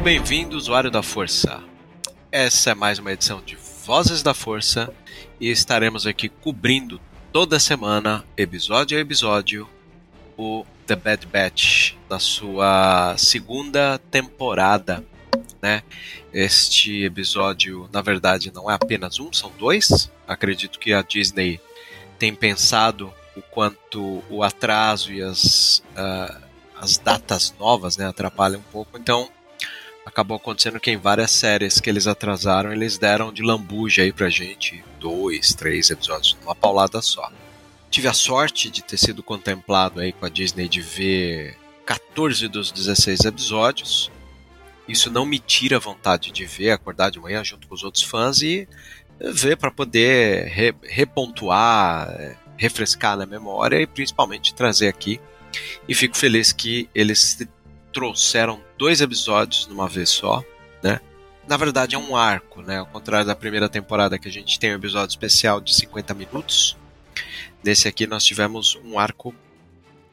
Muito bem-vindo, usuário da Força. Essa é mais uma edição de Vozes da Força e estaremos aqui cobrindo toda semana, episódio a episódio, o The Bad Batch na sua segunda temporada, né? Este episódio, na verdade, não é apenas um, são dois. Acredito que a Disney tem pensado o quanto o atraso e as, ah, as datas novas né, atrapalham um pouco, então acabou acontecendo que em várias séries que eles atrasaram, eles deram de lambuja aí pra gente dois, três episódios numa paulada só. Tive a sorte de ter sido contemplado aí com a Disney de ver 14 dos 16 episódios. Isso não me tira a vontade de ver, acordar de manhã junto com os outros fãs e ver para poder re- repontuar, refrescar na memória e principalmente trazer aqui. E fico feliz que eles trouxeram dois episódios numa vez só, né? Na verdade é um arco, né? Ao contrário da primeira temporada que a gente tem um episódio especial de 50 minutos. Nesse aqui nós tivemos um arco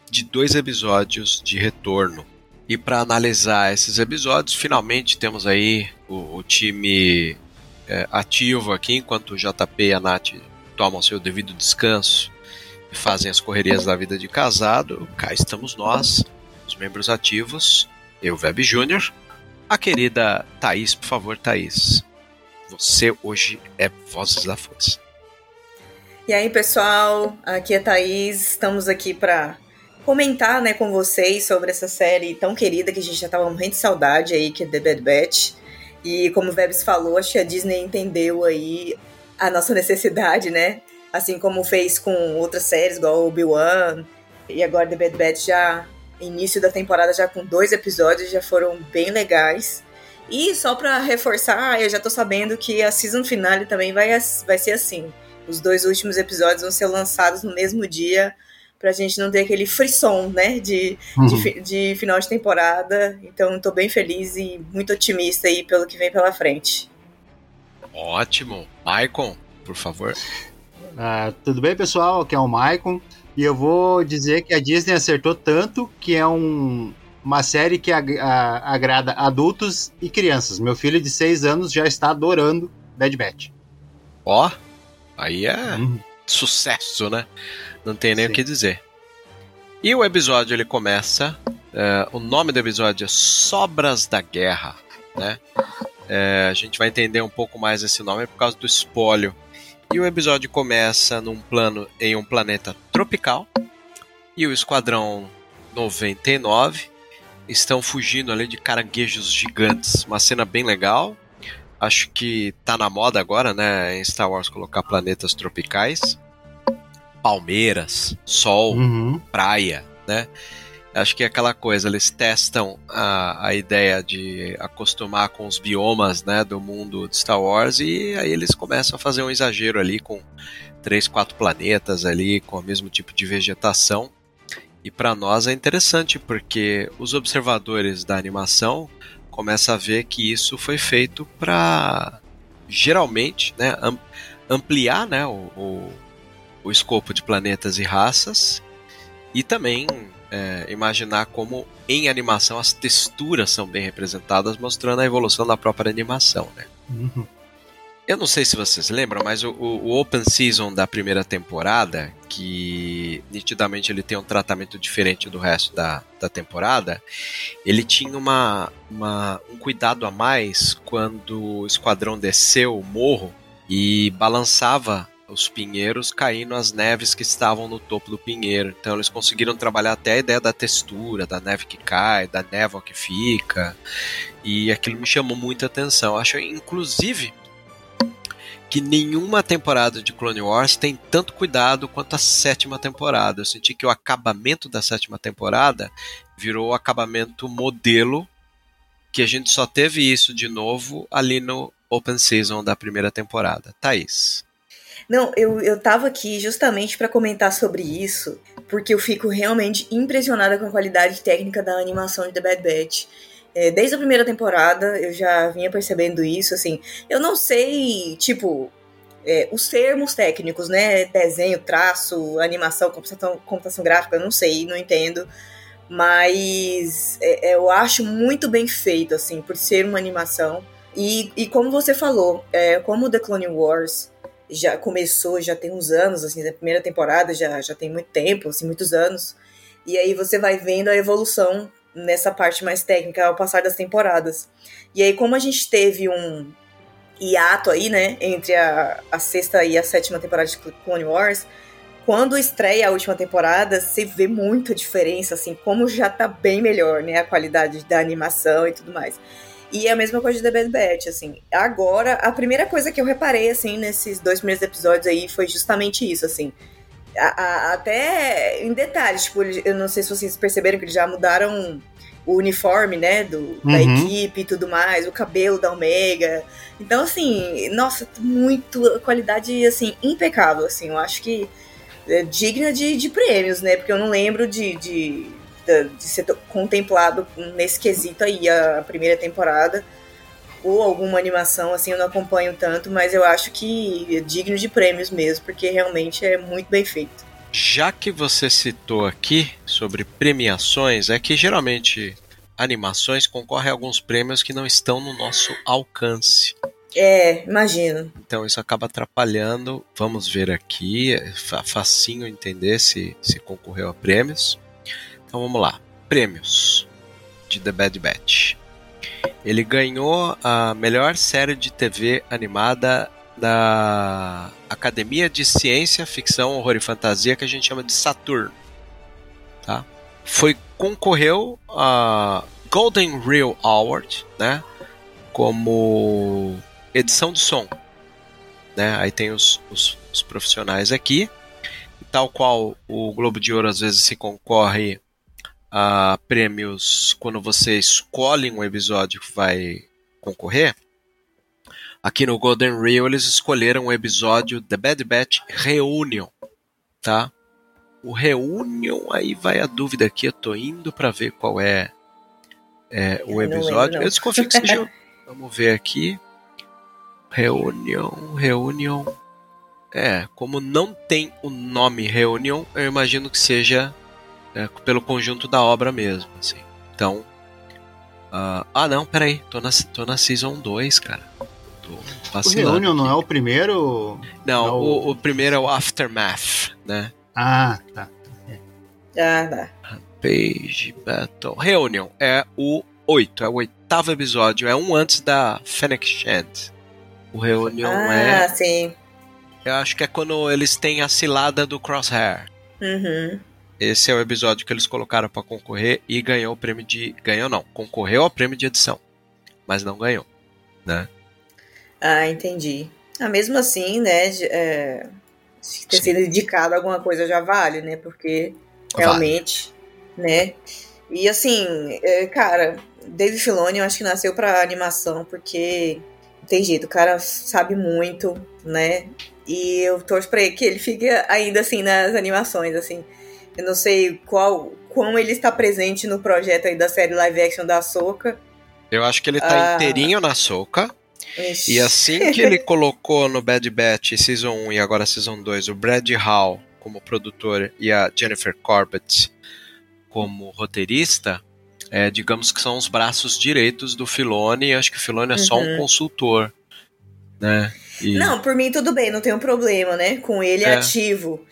de dois episódios de retorno. E para analisar esses episódios, finalmente temos aí o, o time é, ativo aqui, enquanto o JP e a Nath tomam seu devido descanso e fazem as correrias da vida de casado. Cá estamos nós, membros ativos, eu, Web Júnior, a querida Thaís, por favor, Thaís. Você hoje é Vozes da Força. E aí, pessoal, aqui é Thaís, estamos aqui para comentar né, com vocês sobre essa série tão querida que a gente já tava morrendo de saudade aí, que é The Bad Batch. E como o Vebs falou, acho que a Disney entendeu aí a nossa necessidade, né? Assim como fez com outras séries, igual Obi-Wan. E agora The Bad Batch já, início da temporada, já com dois episódios, já foram bem legais. E só pra reforçar, eu já tô sabendo que a season finale também vai, vai ser assim. Os dois últimos episódios vão ser lançados no mesmo dia, pra gente não ter aquele frisson, né, de, de, fi- de final de temporada. Então, tô bem feliz e muito otimista aí pelo que vem pela frente. Ótimo. Maicon, por favor. Ah, tudo bem, pessoal? Aqui é o Maicon. E eu vou dizer que a Disney acertou tanto que é um- uma série que ag- a- agrada adultos e crianças. Meu filho de 6 anos já está adorando Bad Batch. Ó, aí é Uhum. sucesso, né? Não tem nem Sim. o que dizer. E o episódio ele começa. é, o nome do episódio é Sobras da Guerra, né? É, a gente vai entender um pouco mais esse nome por causa do espólio. E o episódio começa num plano em um planeta tropical. E o Esquadrão 99 estão fugindo ali de caranguejos gigantes. Uma cena bem legal. Acho que tá na moda agora, né, em Star Wars colocar planetas tropicais. Palmeiras, sol, Uhum. praia, né? Acho que é aquela coisa, eles testam a, a ideia de acostumar com os biomas né, do mundo de Star Wars e aí eles começam a fazer um exagero ali com três, quatro planetas ali com o mesmo tipo de vegetação. E para nós é interessante porque os observadores da animação começam a ver que isso foi feito para geralmente né, am- ampliar né, o, o, o escopo de planetas e raças e também é, imaginar como em animação as texturas são bem representadas, mostrando a evolução da própria animação. Né? Uhum. Eu não sei se vocês lembram, mas o, o, Open Season da primeira temporada, que nitidamente ele tem um tratamento diferente do resto da, da temporada, ele tinha uma, uma, um cuidado a mais quando o esquadrão desceu o morro e balançava os pinheiros caindo as neves que estavam no topo do pinheiro. Então eles conseguiram trabalhar até a ideia da textura, da neve que cai, da névoa que fica. E aquilo me chamou muita atenção. Acho, inclusive, que nenhuma temporada de Clone Wars tem tanto cuidado quanto a sétima temporada. Eu senti que o acabamento da sétima temporada virou o acabamento modelo, que a gente só teve isso de novo ali no Open Season da primeira temporada. Thaís. Não, eu, eu tava aqui justamente para comentar sobre isso, porque eu fico realmente impressionada com a qualidade técnica da animação de The Bad Batch. É, desde a primeira temporada eu já vinha percebendo isso, assim. Eu não sei, tipo, é, os termos técnicos, né? Desenho, traço, animação, computação, computação gráfica, não sei, não entendo. Mas é, é, eu acho muito bem feito, assim, por ser uma animação. E, e como você falou, é, como The Clone Wars já começou, já tem uns anos, assim, a primeira temporada já, já tem muito tempo, assim, muitos anos. E aí você vai vendo a evolução nessa parte mais técnica ao passar das temporadas. E aí, como a gente teve um hiato aí, né, entre a, a sexta e a sétima temporada de Clone Wars, quando estreia a última temporada, você vê muita diferença, assim, como já tá bem melhor, né, a qualidade da animação e tudo mais. E é a mesma coisa de The Bad Batch, assim. Agora, a primeira coisa que eu reparei, assim, nesses dois primeiros episódios aí foi justamente isso, assim. A, a, até em detalhes, tipo, eu não sei se vocês perceberam que eles já mudaram o uniforme, né, do, uhum. da equipe e tudo mais, o cabelo da Omega. Então, assim, nossa, muito qualidade, assim, impecável, assim. Eu acho que é digna de, de prêmios, né, porque eu não lembro de, de de ser contemplado nesse quesito aí, a primeira temporada. Ou alguma animação, assim, eu não acompanho tanto, mas eu acho que é digno de prêmios mesmo, porque realmente é muito bem feito. Já que você citou aqui sobre premiações, é que geralmente animações concorrem a alguns prêmios que não estão no nosso alcance. É, imagino. Então isso acaba atrapalhando. Vamos ver aqui, é facinho entender se, se concorreu a prêmios. Então vamos lá. Prêmios de The Bad Batch. Ele ganhou a melhor série de TV animada da Academia de Ciência, Ficção, Horror e Fantasia, que a gente chama de Saturn. Tá? Foi concorreu a Golden Reel Award, né? Como edição de som. Né? Aí tem os, os, os profissionais aqui. Tal qual o Globo de Ouro às vezes se concorre a prêmios quando você escolhe um episódio que vai concorrer. Aqui no Golden Reel eles escolheram o episódio The Bad Batch Reunion, tá? O Reunion, aí vai a dúvida aqui, eu tô indo para ver qual é, é o episódio. Eu desconfio que seja. Vamos ver aqui. Reunion, Reunion. É, como não tem o nome Reunion, eu imagino que seja é, pelo conjunto da obra mesmo, assim. Então. Uh, ah, não, peraí. Tô na, tô na Season 2, cara. Tô o Reunion não é o primeiro? Não, é o... O, o... primeiro é o Aftermath, né? Ah, tá. Ah, tá. Page Battle. Reunion é o 8, é o oitavo episódio, é um antes da Fennec Shand. O Reunion ah, é. Ah, sim. Eu acho que é quando eles têm a cilada do Crosshair. Uhum. Esse é o episódio que eles colocaram para concorrer e ganhou o prêmio de. Ganhou não, concorreu ao prêmio de edição, mas não ganhou, né? Ah, entendi. Ah, mesmo assim, né? É, ter Sim. sido indicado alguma coisa já vale, né? Porque realmente, vale. né? E assim, é, cara, Dave Filoni eu acho que nasceu pra animação porque não tem jeito, o cara sabe muito, né? E eu torço pra ele que ele fique ainda assim nas animações, assim. Eu não sei qual quão ele está presente no projeto aí da série live action da Soca. Eu acho que ele tá ah. inteirinho na Soca. E assim que ele colocou no Bad Batch Season 1 e agora Season 2 o Brad Hall como produtor e a Jennifer Corbett como roteirista, é, digamos que são os braços direitos do Filoni. Acho que o Filoni é uhum. só um uhum. consultor né? E- Não, por mim tudo bem, não tenho problema, né? Com ele É. ativo.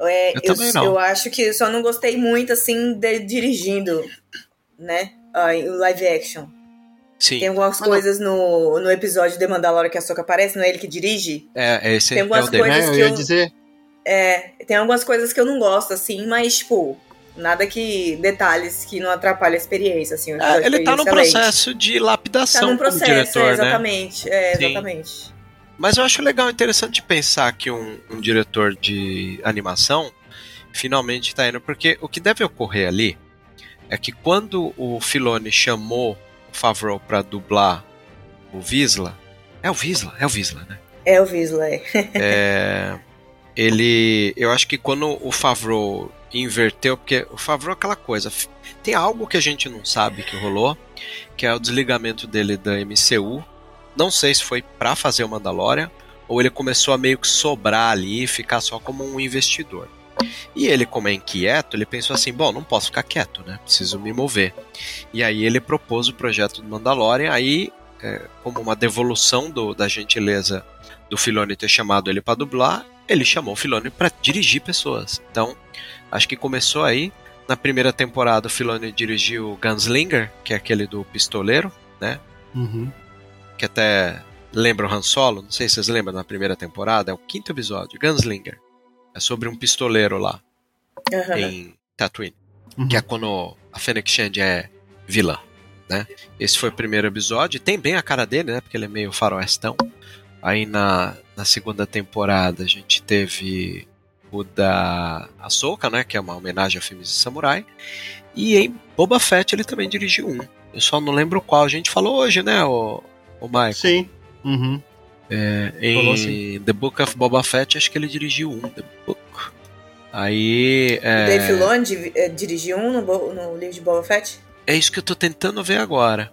É, Eu eu, também não. eu acho que eu só não gostei muito, assim, dele dirigindo, né? Ah, em live action. sim, Tem algumas Mas não- coisas no, no episódio de Mandalorian que a Soca aparece, não é ele que dirige? é, esse tem é algumas o dele. coisas É, eu que ia eu- dizer. É, tem algumas coisas que eu não gosto, assim, mas, tipo, nada que. detalhes que não atrapalhem a experiência, assim. o É, episódio ele tá no processo de lapidação Tá num processo, diretor, é, né? exatamente. É, Sim. Mas eu acho legal, interessante pensar que um, um diretor de animação finalmente está indo, porque o que deve ocorrer ali é que quando o Filoni chamou o Favreau para dublar o Visla, é o Visla, é o Visla, né? É o Visla, é. É, ele, eu acho que quando o Favreau inverteu, porque o Favreau é aquela coisa, tem algo que a gente não sabe que rolou, que é o desligamento dele da MCU. Não sei se foi pra fazer o Mandalorian ou ele começou a meio que sobrar ali e ficar só como um investidor. E ele, como é inquieto, ele pensou assim: bom, não posso ficar quieto, né? Preciso me mover. E aí ele propôs o projeto do Mandalorian, aí, é, como uma devolução do- da gentileza do Filoni ter chamado ele para dublar, ele chamou o Filoni para dirigir pessoas. Então, acho que começou aí. Na primeira temporada, o Filoni dirigiu Gunslinger, que é aquele do pistoleiro, né? Uhum. Que até lembra o Han Solo. Não sei se vocês lembram na primeira temporada. É o quinto episódio, Gunslinger. É sobre um pistoleiro lá Aham. em Tatooine. Uhum. Que é quando a Fennec Shand é vilã, né? Esse foi o primeiro episódio. Tem bem a cara dele, né? Porque ele é meio faroestão. Aí na, na segunda temporada a gente teve o da Ahsoka, né? Que é uma homenagem a filmes de samurai. E em Boba Fett ele também dirigiu um. Eu só não lembro qual. A gente falou hoje, né, o, o Michael? Sim. Uhum. É, em Falou sim. The Book of Boba Fett, acho que ele dirigiu um. The Book. Aí. O É, Dave Filoni eh, dirigiu um no, no livro de Boba Fett? é isso que eu tô tentando ver agora.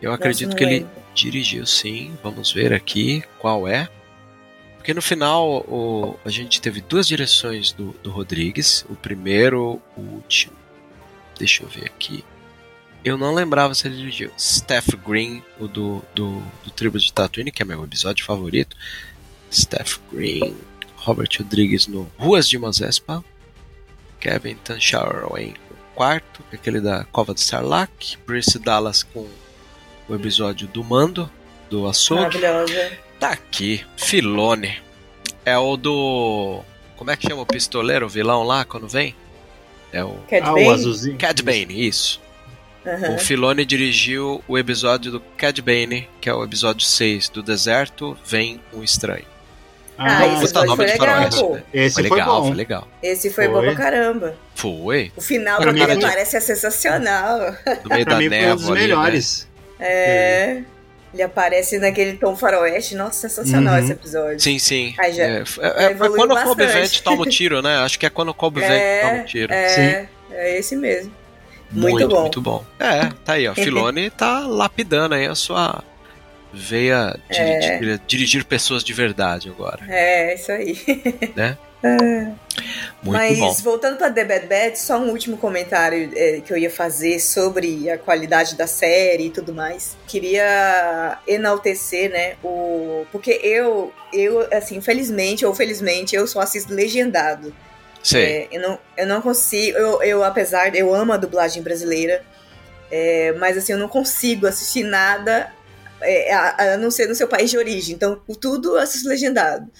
Eu acredito não que ele lembro. dirigiu sim. Vamos ver aqui qual é. Porque no final o, a gente teve duas direções do, do Rodrigues. O primeiro, o último. Deixa eu ver aqui. Eu não lembrava se ele dirigiu. Steph Green, o do, do, do Tribo de Tatooine, que é meu episódio favorito. Steph Green. Robert Rodrigues no Ruas de Mozespa. Kevin Tanchauer em quarto, que é aquele da Cova de Sarlacc. Bruce Dallas com o episódio do Mando, do Açougue. Maravilhosa. Tá aqui, Filone. É o do. Como é que chama o pistoleiro, o vilão lá, quando vem? É o Cad Ah, Bane? o azulzinho. Cad Bane, isso. Aham. O Filone dirigiu o episódio do Cad Bane, que é o episódio 6 do Deserto, Vem um Estranho. Ah, Ah, esse Puta foi de legal, pô. né? esse Foi foi, legal, bom. foi legal. Esse foi, Foi. bom pra caramba. Foi. O final, Pra mim, aparece, é sensacional. No meio Pra da mim foi um dos névoa ali, né? melhores. É. Ele aparece naquele tom faroeste. Nossa, sensacional Uhum. esse episódio. Sim, sim. Aí já- é, é- já é evoluiu quando o Kobe bastante. Vent toma o tiro, né? Acho que é quando o Kobe Vent toma o tiro. É, é esse mesmo. Muito bom. Muito bom. É, tá aí, ó. Filone tá lapidando aí a sua veia de, É. de dirigir pessoas de verdade agora. É, isso aí. Muito Mas bom. voltando para The Bad Batch, só um último comentário é, que eu ia fazer sobre a qualidade da série e tudo mais. Queria enaltecer, né, o porque eu eu assim, infelizmente ou felizmente, eu só assisto legendado. Sei. É, eu, não, eu não consigo, eu, eu apesar de eu amo a dublagem brasileira, é, mas assim, eu não consigo assistir nada é, a, a não ser no seu país de origem. Então, tudo eu assisto legendado.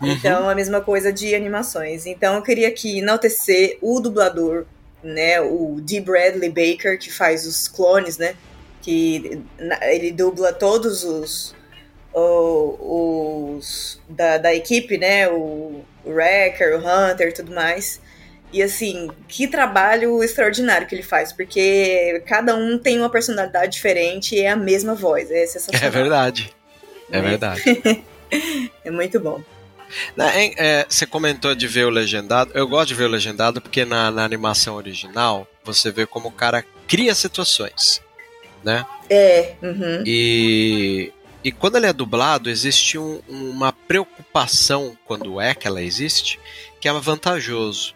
Uhum. Então, a mesma coisa de animações. Então, eu queria aqui enaltecer o dublador, né? O D. Bradley Baker, que faz os clones, né? Que ele dubla todos os. o- os da, da equipe, né? O, o Wrecker, o Hunter e tudo mais. E assim, que trabalho extraordinário que ele faz, porque cada um tem uma personalidade diferente e é a mesma voz. É sensacional. É verdade. É Né? verdade. É muito bom. Na- é, você comentou de ver o legendado. Eu gosto de ver o legendado porque na, na animação original você vê como o cara cria situações, né? É, uhum. E, e quando ele é dublado, existe um- uma preocupação, quando é que ela existe, que é vantajoso.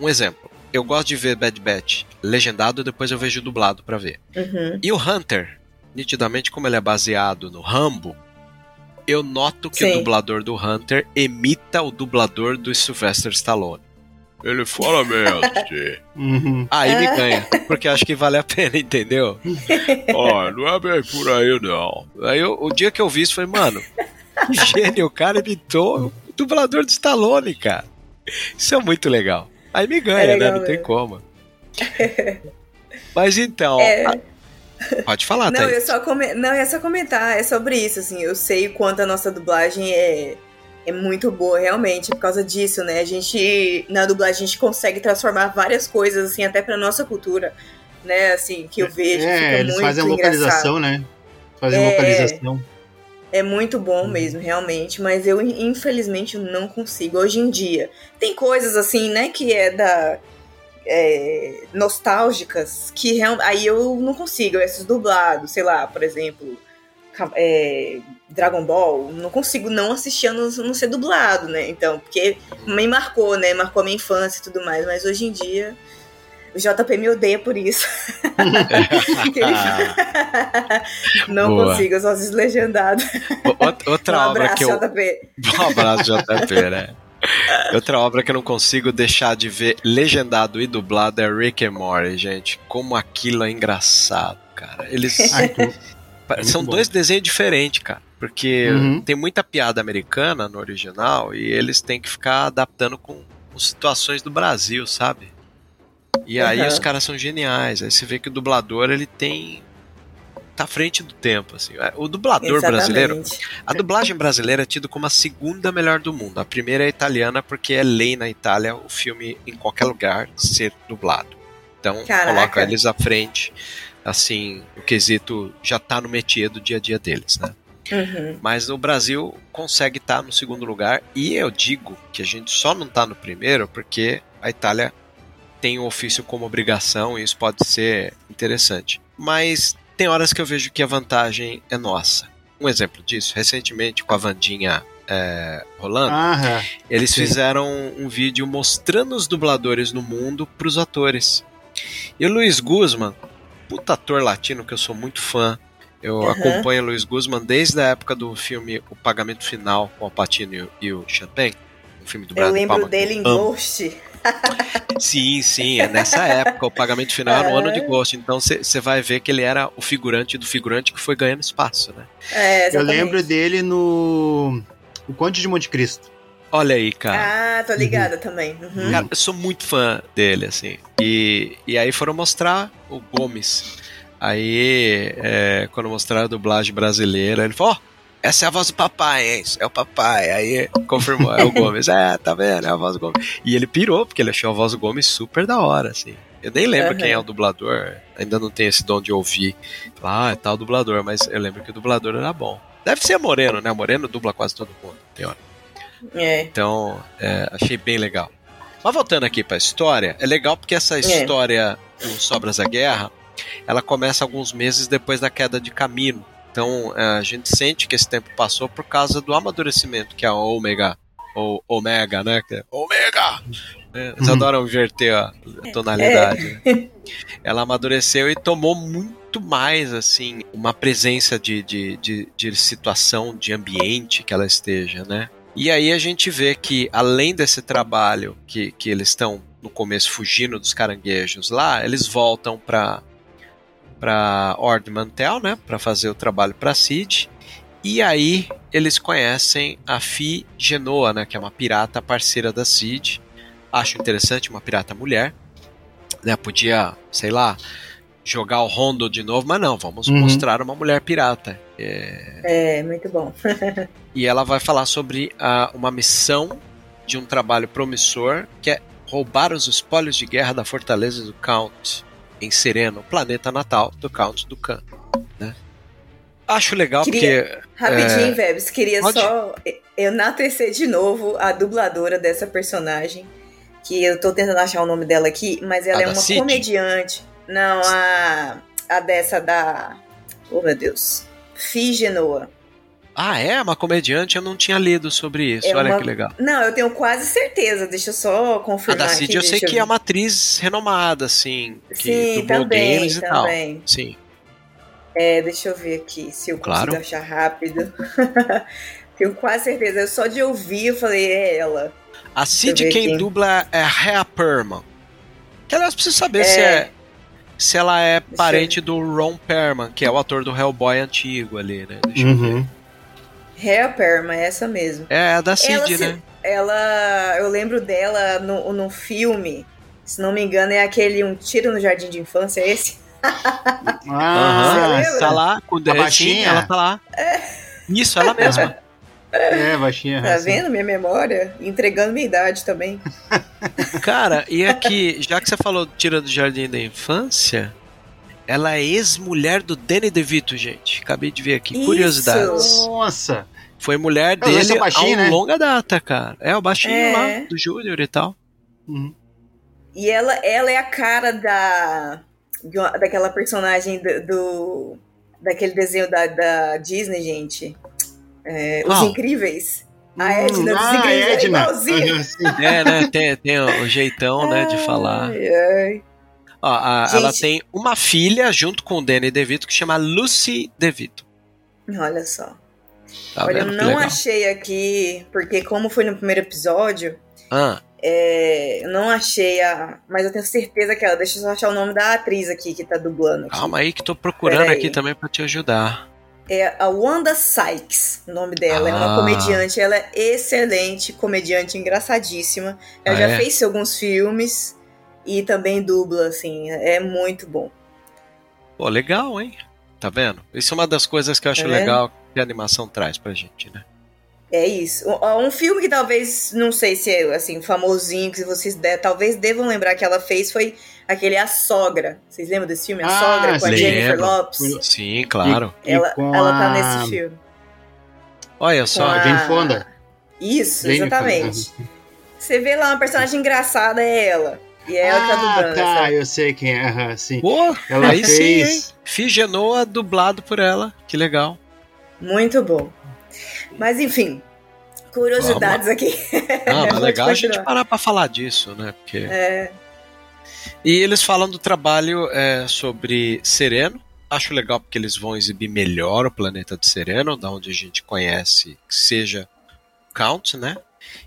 Um exemplo, eu gosto de ver Bad Batch legendado, depois eu vejo dublado pra ver. Uhum. E o Hunter, nitidamente como ele é baseado no Rambo, eu noto que Sim. o dublador do Hunter imita o dublador do Sylvester Stallone. Ele fala mestre. Uhum. Aí me ganha, porque acho que vale a pena, entendeu? Ó, não é bem por aí não. Aí eu- o dia que eu vi isso, falei, mano, gênio, o cara imitou o dublador do Stallone, cara. Isso é muito legal. Aí me ganha, É né? legal Não tem mesmo. como. Mas então, É. a- pode falar, Não, Thaís. eu só come... não, eu ia só comentar, é sobre isso, assim, eu sei o quanto a nossa dublagem é, é muito boa, realmente, por causa disso, né? A gente, na dublagem, a gente consegue transformar várias coisas, assim, até pra nossa cultura, né? Assim, que eu vejo, É, eles muito fazem a engraçado. localização, né? Fazem É. localização. É muito Uhum. bom mesmo, realmente, mas eu infelizmente não consigo hoje em dia. Tem coisas assim, né, que é da é, nostálgicas que aí eu não consigo, esses dublados, sei lá, por exemplo, é, Dragon Ball, não consigo não assistir a não, não ser dublado, né? Então, porque me marcou, né? Marcou a minha infância e tudo mais, mas hoje em dia o JP me odeia por isso. Não Boa. consigo, eu só assisto legendado. O- Outra um obra abraço, que eu. JP. Um abraço, JP, né? Outra obra que eu não consigo deixar de ver legendado e dublado é Rick and Morty, gente. Como aquilo é engraçado, cara. Eles. Pa- São bom. dois desenhos diferentes, cara. Porque Uhum. tem muita piada americana no original e eles têm que ficar adaptando com, com situações do Brasil, sabe? E aí Aham. os caras são geniais. Aí você vê que o dublador ele tem. tá à frente do tempo, assim. O dublador brasileiro. Exatamente. A dublagem brasileira é tida como a segunda melhor do mundo. A primeira é a italiana, porque é lei na Itália o filme em qualquer lugar ser dublado. Então Caraca. coloca eles à frente, assim, o quesito já tá no métier do dia a dia deles, né? Uhum. Mas o Brasil consegue estar no segundo lugar e eu digo que a gente só não tá no primeiro porque a Itália tem o ofício como obrigação e isso pode ser interessante. Mas tem horas que eu vejo que a vantagem é nossa. Um exemplo disso, recentemente com a Vandinha é, rolando, Aham. eles sim. fizeram um vídeo mostrando os dubladores no mundo pros atores. E o Luiz Guzman, puta ator latino que eu sou muito fã, eu Aham. acompanho o Luiz Guzman desde a época do filme O Pagamento Final com o Patino e o- o Champagne, um filme do Eu Brian De lembro Palma. dele em. Ghost. Sim, sim, é nessa época. O pagamento final era no ano de. Ghost. Então você vai ver que ele era o figurante do figurante que foi ganhando espaço, né? É, Eu lembro dele no. O Conde de Monte Cristo. Olha aí, cara. Ah, tô ligada também. Uhum. Cara, eu sou muito fã dele, assim. E, e aí foram mostrar o Gomes. Aí, é, quando mostraram a dublagem brasileira, ele falou: Ó, essa é a voz do papai, hein? É o papai. Aí confirmou, é o Gomes. É, tá vendo? É a voz do Gomes. E ele pirou, porque ele achou a voz do Gomes super da hora, assim. Eu nem lembro Aham. quem é o dublador, ainda não tenho esse dom de ouvir. Ah, é tal dublador, mas eu lembro que o dublador era bom. Deve ser Moreno, né? Moreno dubla quase todo mundo. Tem hora. É. Então, é, achei bem legal. Mas voltando aqui pra história, é legal porque essa história do Sobras da Guerra, ela começa alguns meses depois da queda de Camino. Então, é, a gente sente que esse tempo passou por causa do amadurecimento que a Ômega, ou Omega, né? é! É, Eles Uhum. adoram inverter a a tonalidade. né? Ela amadureceu e tomou muito mais, assim, uma presença de, de, de, de situação, de ambiente que ela esteja, né? E aí a gente vê que, além desse trabalho que, que eles estão no começo fugindo dos caranguejos lá, eles voltam para para Ord Mantel, né, para fazer o trabalho para Cid. E aí eles conhecem a Fi Genoa, né, que é uma pirata parceira da Cid. Acho interessante uma pirata mulher, né? Podia, sei lá, jogar o Rondo de novo, mas não, vamos Uhum. mostrar uma mulher pirata. É, É, muito bom. e ela vai falar sobre ah, uma missão de um trabalho promissor que é roubar os espólios de guerra da fortaleza do Count em Sereno, planeta natal do Count do Khan. Né? Acho legal Queria- porque Rapidinho, É, Vebs, queria pode. só enaltecer de novo a dubladora dessa personagem, que eu tô tentando achar o nome dela aqui, mas ela A é uma Cid? comediante. Não, a, a dessa da... Oh, meu Deus. Figenoa. Ah, é? Uma comediante? Eu não tinha lido sobre isso. É Olha uma- que legal. Não, eu tenho quase certeza. Deixa eu só A confirmar da Cid aqui. eu sei deixa que é uma atriz renomada, assim. Que Sim, também, games e tal. também. Sim. É, deixa eu ver aqui se eu consigo Claro. achar rápido. Tenho quase certeza. Eu Só de ouvir, eu falei, é ela. A Cid quem aqui. dubla é a Rhea Perlman. Que aliás, preciso saber É. se é se ela é eu parente do Ron Perlman, que é o ator do Hellboy antigo ali, né? Deixa eu ver. Uhum. Rhea Perma, é essa mesmo. É a da Cid, ela, se- né? ela, eu lembro dela no, no filme, se não me engano, é aquele Um Tiro no Jardim de Infância, é esse? Ah? Tá lá com o dedo, sim, baixinha? ela tá lá. Isso, ela mesma. é, baixinha. Tá assim. vendo minha memória? Entregando minha idade também. Cara, e aqui, já que você falou Tira do Jardim da Infância, ela é ex-mulher do Danny DeVito, gente. Acabei de ver aqui. Isso. Curiosidades. Nossa. Foi mulher dele é o baixinho, há né? longa data, cara. É o baixinho É. lá, do Júnior e tal. Uhum. E ela, ela é a cara da daquela personagem do, do- daquele desenho da, da Disney, gente. É, Os? Incríveis. A Edna dos ah, Incríveis é Edna. sim. É, né? Tem, tem o jeitão, né, de falar. Ai, ai. Ó, a- Gente. ela tem uma filha junto com o Danny DeVito que chama Lucy DeVito. Olha só. Tá Olha, eu não achei aqui, porque como foi no primeiro episódio, Ah, é, eu não achei a. Mas eu tenho certeza que ela. Deixa eu só achar o nome da atriz aqui que tá dublando. Aqui. calma aí que tô procurando aqui também pra te ajudar. É a Wanda Sykes, o nome dela. É uma Ah. comediante. Ela é excelente, comediante, engraçadíssima. Ela Ah, já é? fez alguns filmes e também dubla, assim. É muito bom. Pô, legal, hein? Tá vendo? Isso é uma das coisas que eu acho vendo? legal que a animação traz pra gente, né? É isso. Um, um filme que talvez, não sei se é assim, famosinho, que vocês de, talvez devam lembrar que ela fez foi aquele A Sogra. Vocês lembram desse filme? A Ah, Sogra com a. Jennifer Lembro. Lopes? Sim, claro. E Ela, com ela tá a- nesse filme. Olha só. A- Jane Fonda. Isso, Jennifer, exatamente. Você vê lá uma personagem engraçada, é ela. E é ela que tá ah, dublando. tá, essa- eu sei quem é. aham, sim. Pô, Ela aí sim, hein? fez. Figenoa dublado por ela. Que legal. Muito bom. Mas enfim, curiosidades aqui. Ah, mas legal a gente parar pra falar disso, né? Porque... É, E eles falam do trabalho é, sobre Sereno. Acho legal porque eles vão exibir melhor o planeta de Sereno, da onde a gente conhece que seja Count, né?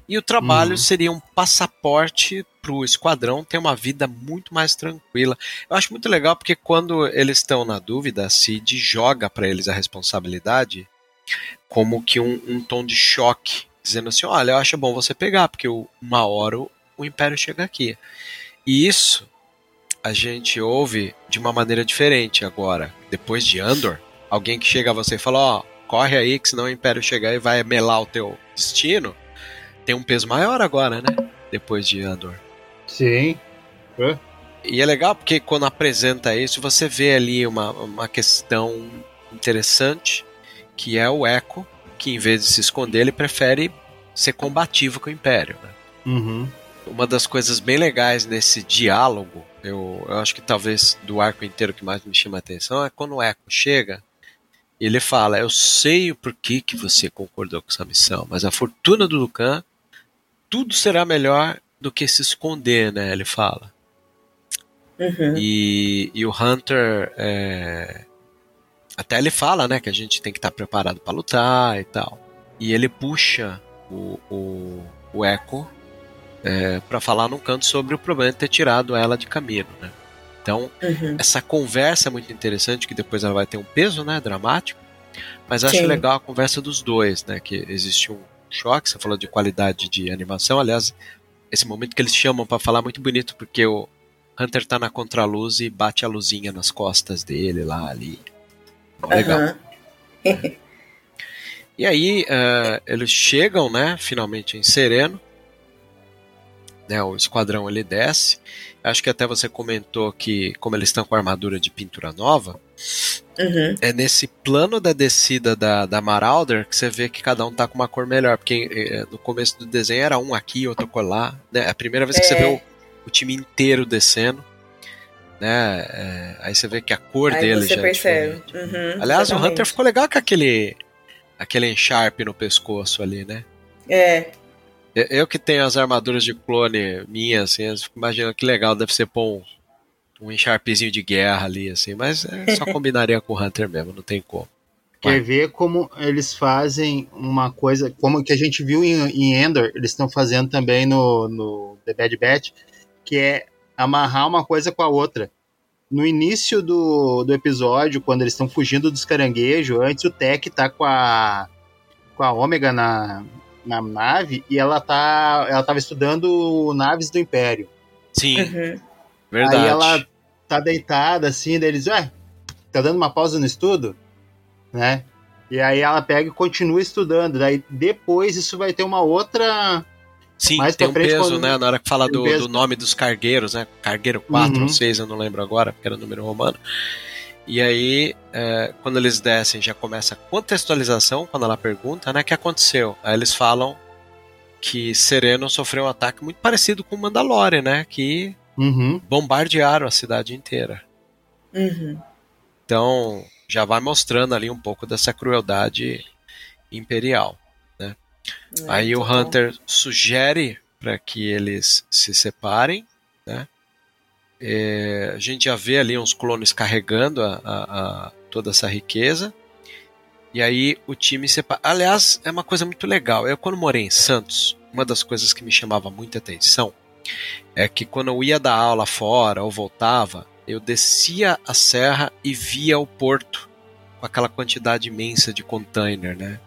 E o trabalho Uhum. seria um passaporte para o esquadrão ter uma vida muito mais tranquila. Eu acho muito legal porque quando eles estão na dúvida, a Cid joga para eles a responsabilidade como que um, um tom de choque, dizendo assim: olha, eu acho bom você pegar, porque uma hora o, o Império chega aqui. E isso a gente ouve de uma maneira diferente agora. Depois de Andor, alguém que chega a você e fala: ó, corre aí, que senão o Império chegar e vai melar o teu destino, tem um peso maior agora, né? Depois de Andor. Sim. E é legal porque quando apresenta isso, você vê ali uma, uma questão interessante, que é o Echo, que em vez de se esconder, ele prefere ser combativo com o Império. Né? Uhum. Uma das coisas bem legais nesse diálogo, eu, eu acho que talvez do arco inteiro que mais me chama a atenção, é quando o Echo chega e ele fala: Eu sei o porquê que você concordou com essa missão, mas a fortuna do Lucan, tudo será melhor do que se esconder, né? Ele fala. uhum. E, e o Hunter. é, até ele fala, né, que a gente tem que estar preparado para lutar e tal. E ele puxa o, o, o Echo é, para falar num canto sobre o problema de ter tirado ela de caminho, né? Então, Uhum. essa conversa é muito interessante, que depois ela vai ter um peso, né, dramático. Mas acho Sim. legal a conversa dos dois, né, que existe um choque, você falou de qualidade de animação, aliás, esse momento que eles chamam para falar é muito bonito, porque o Hunter tá na contraluz e bate a luzinha nas costas dele lá ali. Legal. Aham. E aí eh, eles chegam, né, finalmente em Sereno. Né, o esquadrão ele desce. Acho que até você comentou que como eles estão com a armadura de pintura nova, Uhum. é nesse plano da descida da, da Marauder que você vê que cada um tá com uma cor melhor. Porque eh, no começo do desenho era um aqui, outro colar. Né? É a primeira vez que você É. vê o, o time inteiro descendo. Né? eh, aí você vê que a cor Aí dele você já é percebe. diferente. Uhum, Aliás, o. Hunter ficou legal com aquele aquele encharpe no pescoço ali, né? É, Eu- Eu que tenho as armaduras de clone minhas, assim, eu fico imaginando que legal deve ser pôr um, um encharpezinho de guerra ali, assim, mas é, só combinaria com o Hunter mesmo, não tem como. Quer Vai. ver como eles fazem uma coisa, como que a gente viu em, em Endor, eles estão fazendo também no, no The Bad Batch, que é amarrar uma coisa com a outra. No início do, do episódio, quando eles estão fugindo dos caranguejos, antes o Tech tá com a com a Ômega na, na nave e ela tá ela tava estudando naves do Império. Sim, Uhum. verdade. Aí ela tá deitada assim, daí eles, ué, tá dando uma pausa no estudo? Né? E aí ela pega e continua estudando. Daí depois isso vai ter uma outra. Sim, mais tem um frente, peso, quando- né? Na hora que fala do, do nome dos cargueiros, né? Cargueiro 4 Uhum. ou 6, eu não lembro agora, porque era número romano. E aí, é, quando eles descem, já começa a contextualização, quando ela pergunta, né? O que aconteceu? Aí eles falam que Sereno sofreu um ataque muito parecido com o Mandalorian, né? Que Uhum. bombardearam a cidade inteira. Uhum. Então, já vai mostrando ali um pouco dessa crueldade imperial. Aí o Então, Hunter sugere para que eles se separem, né? É, a gente já vê ali uns clones carregando a, a- a- toda essa riqueza. E aí o time separa. Aliás, é uma coisa muito legal. Eu, quando morei em Santos, uma das coisas que me chamava muita atenção é que quando eu ia dar aula fora ou voltava, eu descia a serra e via o porto com aquela quantidade imensa de container, né?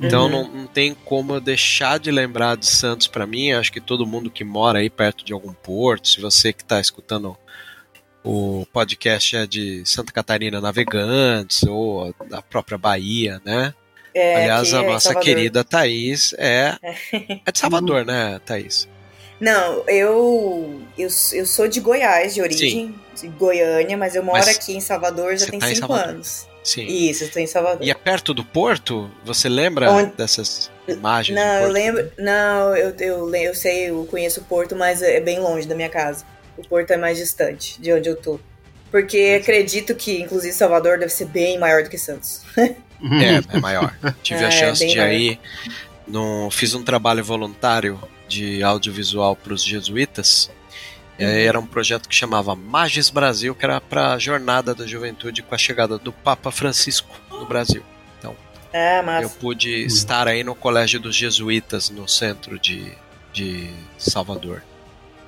Então Uhum. não, não tem como eu deixar de lembrar de Santos para mim. Acho que todo mundo que mora aí perto de algum porto, se você que está escutando o podcast é de Santa Catarina Navegantes ou da própria Bahia, né? é, Aliás, a é nossa Salvador. querida Thaís é, é de Salvador, né, Thaís? Não, eu, eu eu sou de Goiás, de origem, de Goiânia, mas eu moro Mas aqui em Salvador já tem tá cinco anos. Sim. Isso, em Salvador. E é perto do porto? Você lembra Onde- dessas imagens? Não, eu lembro. Não, eu, eu, eu sei, eu conheço o Porto, mas é bem longe da minha casa. O Porto é mais distante de onde eu tô. Porque acredito que, inclusive, Salvador deve ser bem maior do que Santos. É, é maior. Tive a É, chance bem de maior. ir. No, fiz um trabalho voluntário de audiovisual para os jesuítas. Aí era um projeto que chamava Magis Brasil, que era para a jornada da juventude com a chegada do Papa Francisco no Brasil. Ah, Eu mas. pude estar aí no Colégio dos Jesuítas, no centro de, de Salvador.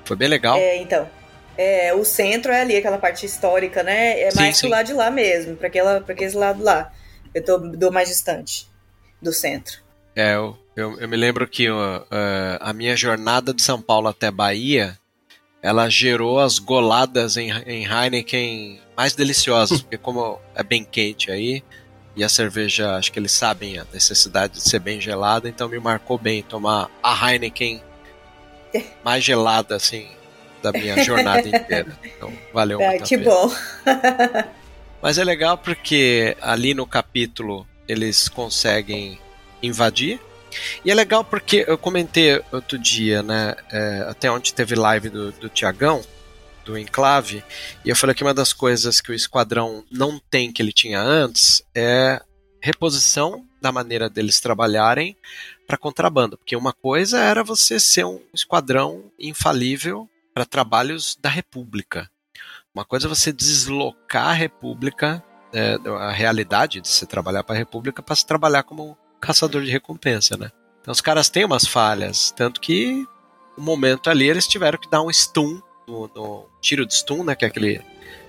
Foi bem legal. É, então. É, o centro é ali, aquela parte histórica, né? É Sim, mais sim. pro lado de lá mesmo, pra aquele lado lá. Eu tô do mais distante do centro. É, eu, eu, eu me lembro que ó, é, a minha jornada de São Paulo até Bahia, ela gerou as goladas em, em Heineken mais deliciosas, porque como é bem quente aí, e a cerveja, acho que eles sabem a necessidade de ser bem gelada, então me marcou bem tomar a Heineken mais gelada, assim, da minha jornada inteira. Então, valeu Ah, muito que pena. bom. Mas é legal porque ali no capítulo eles conseguem invadir. E é legal porque eu comentei outro dia, né? é, até onde teve live do, do Tiagão, do Enclave, e eu falei que uma das coisas que o esquadrão não tem que ele tinha antes é reposição da maneira deles trabalharem para contrabando. Porque uma coisa era você ser um esquadrão infalível para trabalhos da República. Uma coisa é você deslocar a República, é, a realidade de você trabalhar para a República, para se trabalhar como caçador de recompensa, né? Então os caras têm umas falhas, tanto que no momento ali eles tiveram que dar um stun, no, no tiro de stun, né? Que é aquele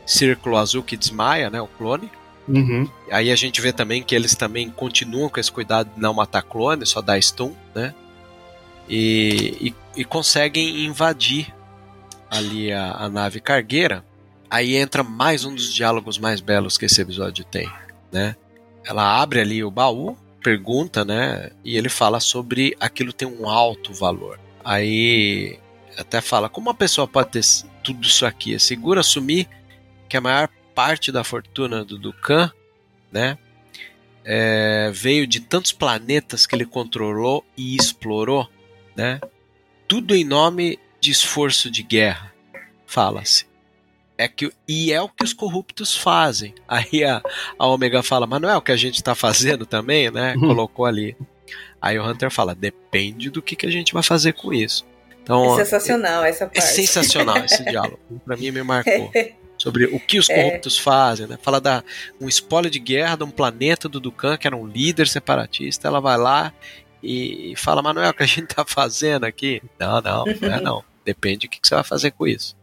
círculo azul que desmaia, né? O clone. Uhum. Aí a gente vê também que eles também continuam com esse cuidado de não matar clone, só dar stun, né? E, e, e conseguem invadir ali a, a nave cargueira. Aí entra mais um dos diálogos mais belos que esse episódio tem, né? Ela abre ali o baú, pergunta, né? E ele fala sobre aquilo tem um alto valor. Aí até fala como uma pessoa pode ter tudo isso aqui. É seguro assumir que a maior parte da fortuna do Dukan, né? é, veio de tantos planetas que ele controlou e explorou, né? Tudo em nome de esforço de guerra, fala-se. É que, e é o que os corruptos fazem. Aí a, a Omega fala, mas não é o que a gente está fazendo também, né? Uhum. Colocou ali. Aí o Hunter fala, depende do que, que a gente vai fazer com isso. Então, É sensacional essa é parte. sensacional esse diálogo. Pra mim me marcou. Sobre o que os corruptos fazem, né? Fala da um espólio de guerra de um planeta do Dukan, que era um líder separatista. Ela vai lá e fala, Manuel, o que a gente tá fazendo aqui? Não, não, não é não. Depende do que que você vai fazer com isso.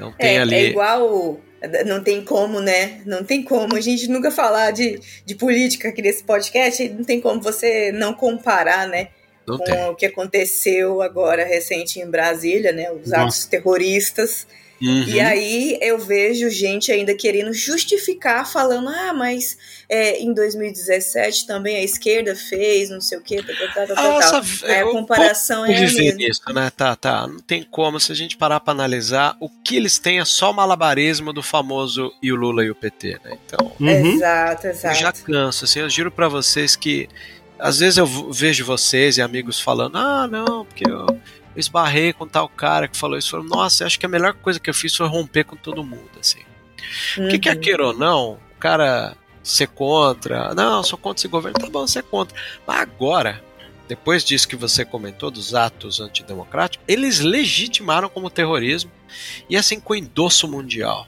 Então tem É, ali. é igual. Não tem como, né? Não tem como a gente nunca falar de, de política aqui nesse podcast. Não tem como você não comparar, né? Não com tem. o que aconteceu agora recente em Brasília, né? Os Nossa. atos terroristas. Uhum. E aí eu vejo gente ainda querendo justificar, falando, ah, mas é, em 2017 também a esquerda fez, não sei o quê, tal, tal, tal, Nossa, tal. Aí a eu comparação é a viver mesma. nisso, né? Tá, tá. Não tem como. Se a gente parar pra analisar, o que eles têm é só o malabarismo do famoso e o Lula e o PT, né? Então, Uhum. Exato, eu exato. já canso, assim, eu juro pra vocês que às vezes eu vejo vocês e amigos falando, ah, não, porque eu, eu esbarrei com tal cara que falou isso. Eu falo, Nossa, acho que a melhor coisa que eu fiz foi romper com todo mundo, assim. O que quer Uhum. queira ou não, o cara ser contra, não, sou contra esse governo, tá bom, você é contra. Mas agora, depois disso que você comentou, dos atos antidemocráticos, eles legitimaram como terrorismo e assim com endosso mundial.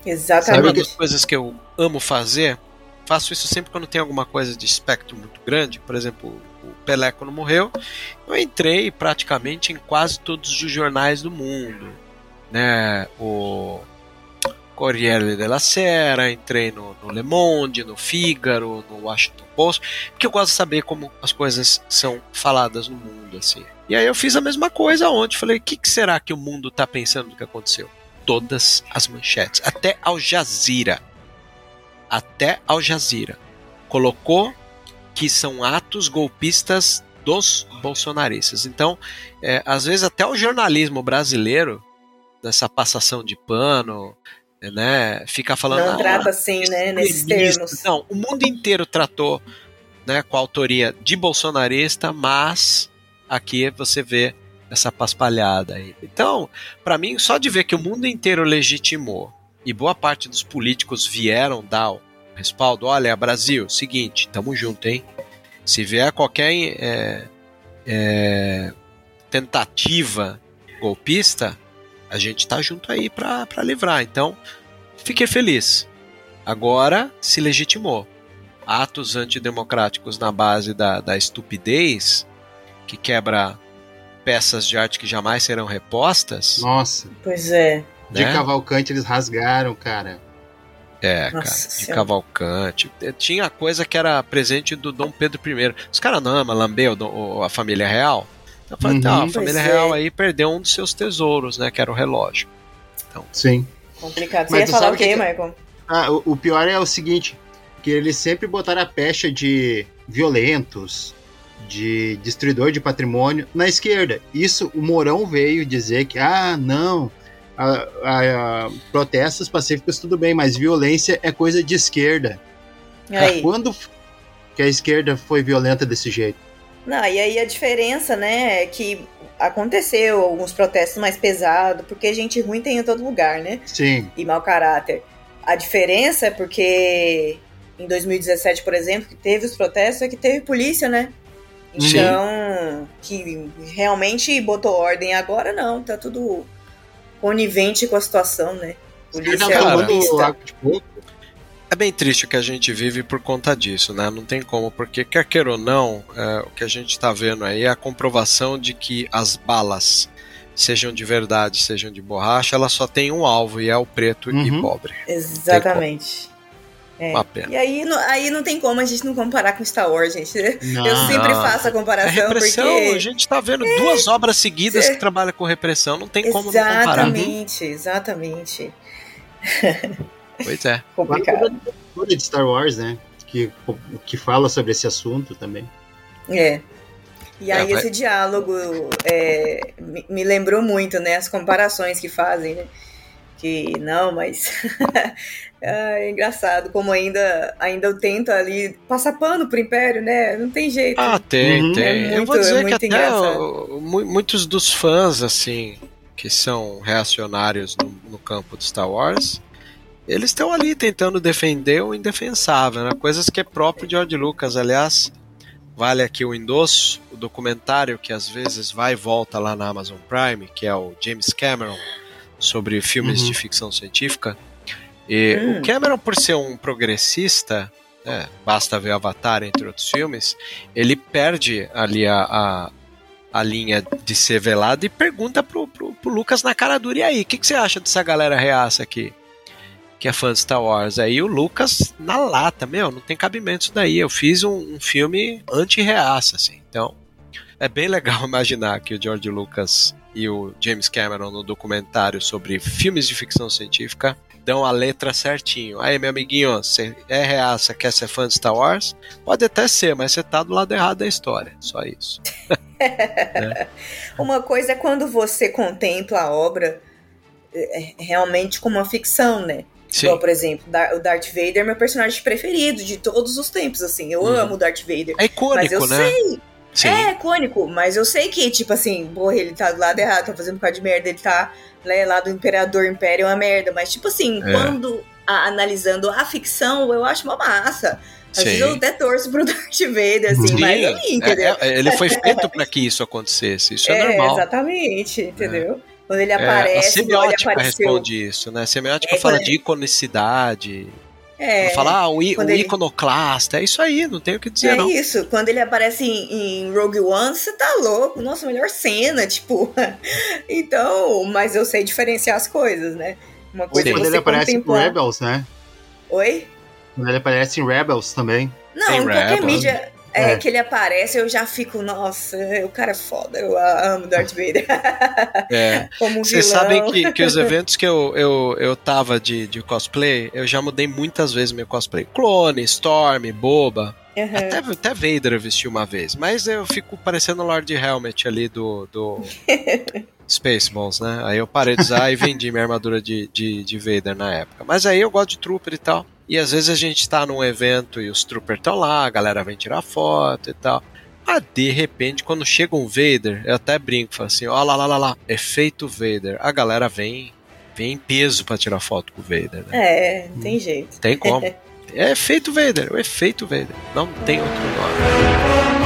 Sabe Exatamente. uma das coisas que eu amo fazer? Faço isso sempre quando tem alguma coisa de espectro muito grande. Por exemplo, o Pelé quando morreu, eu entrei praticamente em quase todos os jornais do mundo. Né? O Corriere della Sera, entrei no, no Le Monde, no Figaro, no Washington Post, porque eu gosto de saber como as coisas são faladas no mundo. assim. E aí eu fiz a mesma coisa ontem. Falei, o que, que será que o mundo está pensando do que aconteceu? todas as manchetes, até Al Jazeera. Até Al Jazeera colocou que são atos golpistas dos bolsonaristas. Então, é, às vezes até o jornalismo brasileiro, nessa passação de pano, né, fica falando Não "Ah, trata assim, né? Nesses extremista". termos. Não, o mundo inteiro tratou né, com a autoria de bolsonarista, mas aqui você vê essa paspalhada aí. Então, para mim, só de ver que o mundo inteiro legitimou e boa parte dos políticos vieram dar respaldo, olha, Brasil, seguinte, tamo junto, hein? Se vier qualquer é, é, tentativa golpista, a gente tá junto aí pra, pra livrar. Então, fiquei feliz. Agora se legitimou. Atos antidemocráticos na base da, da estupidez, que quebra peças de arte que jamais serão repostas. Nossa, Pois é. de né? Cavalcante eles rasgaram, cara. É, Nossa cara, de Senhora. Cavalcante. Eh, Tinha coisa que era presente do Dom Pedro I. Os caras não amam lamber a família real. Falei, Uhum. tá, a Pois família é. real aí perdeu um dos seus tesouros, né? Que era o relógio. Sim. Complicado. Você Mas ia tu falar o quê, que que- Michael? Ah, o, o pior é o seguinte, que eles sempre botaram a pecha de violentos, de destruidor de patrimônio na esquerda. Isso o Mourão veio dizer que, ah, não, a- a- a- protestos pacíficos tudo bem, mas violência é coisa de esquerda. Aí. Quando que a esquerda foi violenta desse jeito? Não, e aí a diferença, né, é que aconteceu alguns protestos mais pesados, porque gente ruim tem em todo lugar, né? Sim, E mau caráter. A diferença é porque em 2017, por exemplo, que teve os protestos, é que teve polícia, né? Sim. Então, que realmente botou ordem agora não, tá tudo conivente com a situação, né? Polícia água de coco, É bem triste o que a gente vive por conta disso, né? Não tem como, porque quer queira ou não, é, o que a gente tá vendo aí é a comprovação de que as balas, sejam de verdade, sejam de borracha, elas só têm um alvo e é o preto e Uhum. pobre. Exatamente. É. Uma pena. E aí, não- aí não tem como a gente não comparar com Star Wars, gente. Não, Eu sempre não. faço a É comparação repressão, porque. a gente tá vendo duas obras seguidas É. que trabalham com repressão, não tem como não comparar. Exatamente, exatamente. Pois é. Complicado. de Star Wars, né? Que, que fala sobre esse assunto também. É. E aí É, vai- esse diálogo é, me, me lembrou muito, né? As comparações que fazem, né? Que não, mas é engraçado como ainda ainda eu tento ali passar pano pro Império, né? Não tem jeito. Ah, tem, Uhum. tem. É Eu muito- vou é dizer que muito até engraçado. muitos dos fãs, assim, que são reacionários no, no campo de Star Wars, eles estão ali tentando defender o indefensável, né? Coisas que é próprio de George Lucas. Aliás, vale aqui o endosso, o documentário que às vezes vai e volta lá na Amazon Prime, que é o James Cameron, sobre filmes Uhum. de ficção científica. E Hum. o Cameron, por ser um progressista, né, basta ver Avatar, entre outros filmes, ele perde ali a, a, a linha de ser velado e pergunta pro, pro, pro Lucas na cara dura, e aí, o que, que você acha dessa galera reaça aqui? Que é fã de Star Wars. Aí o Lucas, na lata, meu, não tem cabimento isso daí. Eu fiz um, um filme anti-reaça, assim. Então, é bem legal imaginar que o George Lucas e o James Cameron no documentário sobre filmes de ficção científica dão a letra certinho. Aí, meu amiguinho, você é reaça, quer ser fã de Star Wars? Pode até ser, mas você tá do lado errado da história. Só isso. Uma coisa é quando você contempla a obra é, é, realmente como uma ficção, né? Sim. Igual, por exemplo, o Darth Vader é meu personagem preferido de todos os tempos, assim. Eu Uhum. amo o Darth Vader. É Mas eu icônico, né? sei, Sim. é icônico, mas eu sei que, tipo assim, porra, ele tá do lado errado, tá fazendo um bocado de merda, ele tá, né, lá do Imperador, Império é uma merda, mas, tipo assim, É. quando a- analisando a ficção, eu acho uma massa. Às vezes Sim. eu até torço pro Darth Vader, assim, Sim, mas ali, entendeu? é- é- ele foi feito para que isso acontecesse. Isso é, É, normal. exatamente, entendeu? Quando ele É, aparece, a igual ele semiótica apareceu. responde isso, né? A semiótica É, fala de iconicidade. É, fala, ah, o, i- quando o ele- iconoclasta. É isso aí, não tem o que dizer, é não. isso, quando ele aparece em, em Rogue One, você tá louco. Nossa, melhor cena, tipo. então, mas eu sei diferenciar as coisas, né? Uma coisa Sim. é Quando ele aparece em. Rebels, né? Oi? Quando ele aparece em Rebels também. Não, Tem em qualquer mídia é, É. que ele aparece, eu já fico, nossa, o cara é foda, eu amo Darth Vader. É. Como um Vocês sabem que, que os eventos que eu, eu, eu tava de, de cosplay, eu já mudei muitas vezes meu cosplay. Clone, Storm, Boba. Aham. Até, até Vader eu vesti uma vez. Mas eu fico parecendo o Lord Helmet ali do, do Spaceballs, né? Aí eu parei de usar e vendi minha armadura de, de, de Vader na época. Mas aí eu gosto de Trooper e tal. E às vezes a gente tá num evento e os Troopers estão lá, a galera vem tirar foto e tal. Ah, de repente, quando chega um Vader, eu até brinco, falo assim, ó lá, lá, lá, lá, efeito Vader. A galera vem, vem em peso pra tirar foto com o Vader, né? É, tem jeito. Tem como. É efeito Vader, o efeito Vader. Não tem outro nome.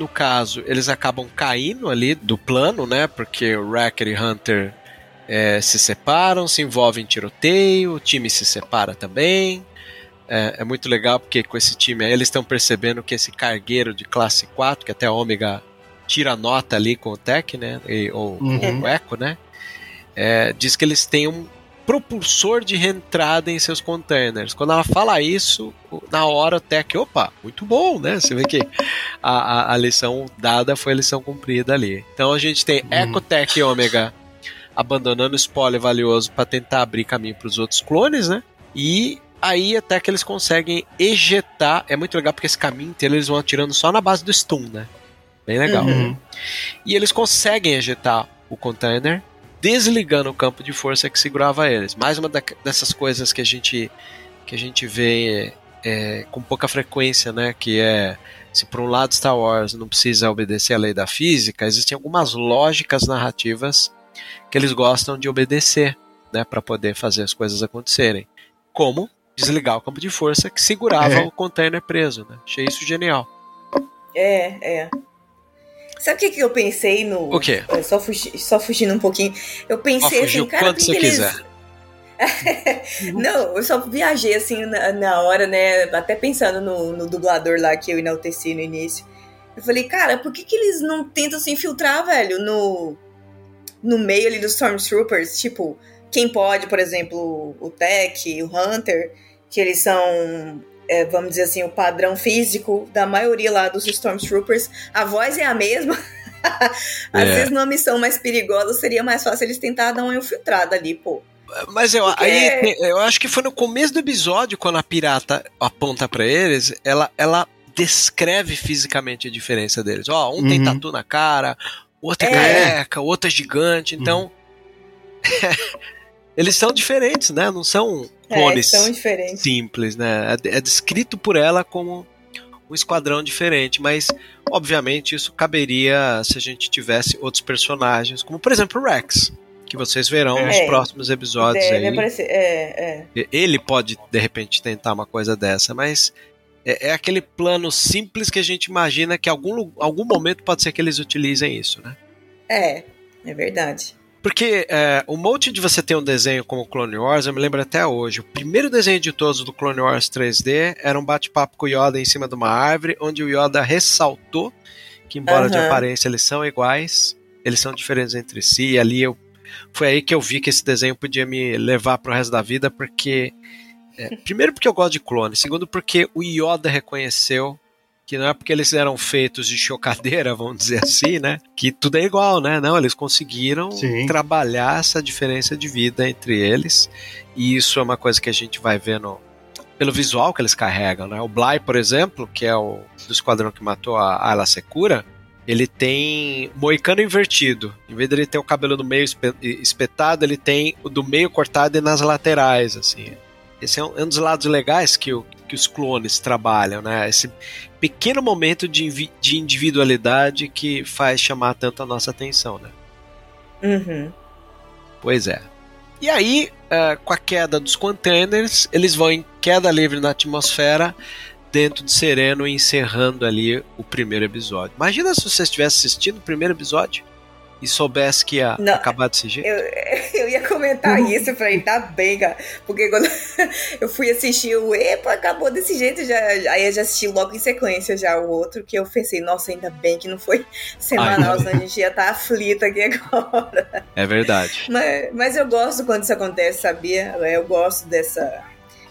No caso, eles acabam caindo ali do plano, né? Porque o Wrecker e Hunter eh, se separam, se envolvem em tiroteio, o time se separa também. É, é muito legal porque com esse time aí eles estão percebendo que esse cargueiro de classe 4, que até a Ômega tira nota ali com o Tech, né? E, ou Uhum. o Echo, né? É, diz que eles têm um propulsor de reentrada em seus containers. Quando ela fala isso, na hora o Tech, opa, muito bom, né? Você vê que a, a, a lição dada foi a lição cumprida ali. Então a gente tem Tech e Ômega abandonando o spoiler valioso para tentar abrir caminho para os outros clones, né? E aí até que eles conseguem ejetar. É muito legal porque esse caminho inteiro eles vão atirando só na base do stun, né? Bem legal. Uhum. E eles conseguem ejetar o container, desligando o campo de força que segurava eles. Mais uma da- dessas coisas que a gente que a gente vê é, com pouca frequência, né? Que é se por um lado Star Wars não precisa obedecer à lei da física, existem algumas lógicas narrativas que eles gostam de obedecer, né? Para poder fazer as coisas acontecerem. Como desligar o campo de força que segurava É. o container preso, né? Achei isso genial. É, é. Sabe o que, que eu pensei no. O quê? é, Só, fugi- só fugindo um pouquinho. Eu pensei assim, cara, quanto você eles- quiser. Não, eu só viajei assim na, na hora, né? Até pensando no, no dublador lá que eu enalteci no início. Eu falei, cara, por que, que eles não tentam se infiltrar, velho, no, no meio ali dos Stormtroopers? Tipo, quem pode, por exemplo, o Tech, o Hunter, que eles são, é, vamos dizer assim, o padrão físico da maioria lá dos Stormtroopers. A voz é a mesma. Às É. vezes, numa missão mais perigosa, seria mais fácil eles tentar dar uma infiltrada ali, pô. Mas eu, Porque- aí, eu acho que foi no começo do episódio, quando a pirata aponta pra eles, ela, ela descreve fisicamente a diferença deles. Ó, um tem Uhum. tatu na cara, o outro é, É. careca, o outro é gigante, então. eles são diferentes, né? Não são É, clones diferentes. simples, né? É, é descrito por ela como um esquadrão diferente, mas obviamente isso caberia se a gente tivesse outros personagens, como por exemplo o Rex, que vocês verão nos É. próximos episódios Deve aí. É, é. Ele pode de repente tentar uma coisa dessa, mas é, é aquele plano simples que a gente imagina que em algum, algum momento pode ser que eles utilizem isso, né? É, é verdade. Porque é, o monte de você ter um desenho como Clone Wars, eu me lembro até hoje. O primeiro desenho de todos do Clone Wars 3D era um bate-papo com o Yoda em cima de uma árvore, onde o Yoda ressaltou que, embora de Aham. aparência eles são iguais, eles são diferentes entre si. E ali eu, foi aí que eu vi que esse desenho podia me levar pro resto da vida, porque. é, primeiro, porque eu gosto de clone. Segundo, porque o Yoda reconheceu que não é porque eles eram feitos de chocadeira, vamos dizer assim, né? Que tudo é igual, né? Não, eles conseguiram Sim. trabalhar essa diferença de vida entre eles. E isso é uma coisa que a gente vai vendo pelo visual que eles carregam, né? O Bly, por exemplo, que é o do esquadrão que matou a Ayla Secura, ele tem moicano invertido. Em vez dele ter o cabelo no meio espe- espetado, ele tem o do meio cortado e nas laterais, assim. Esse é um, é um dos lados legais que, o- que os clones trabalham, né? Esse pequeno momento de, de individualidade que faz chamar tanto a nossa atenção, né? Uhum. Pois é. E aí, eh, com a queda dos containers, eles vão em queda livre na atmosfera dentro de Sereno, encerrando ali o primeiro episódio. Imagina se você estivesse assistindo o primeiro episódio e soubesse que ia Não. acabar desse jeito. Eu, eu ia comentar isso, eu falei, tá bem, cara. Porque quando eu fui assistir o Epa, acabou desse jeito, já, aí eu já assisti logo em sequência já o outro, que eu pensei, nossa, ainda bem que não foi semanal, senão a gente ia estar aflita aqui agora. É verdade. Mas, mas eu gosto quando isso acontece, sabia? Eu gosto dessa.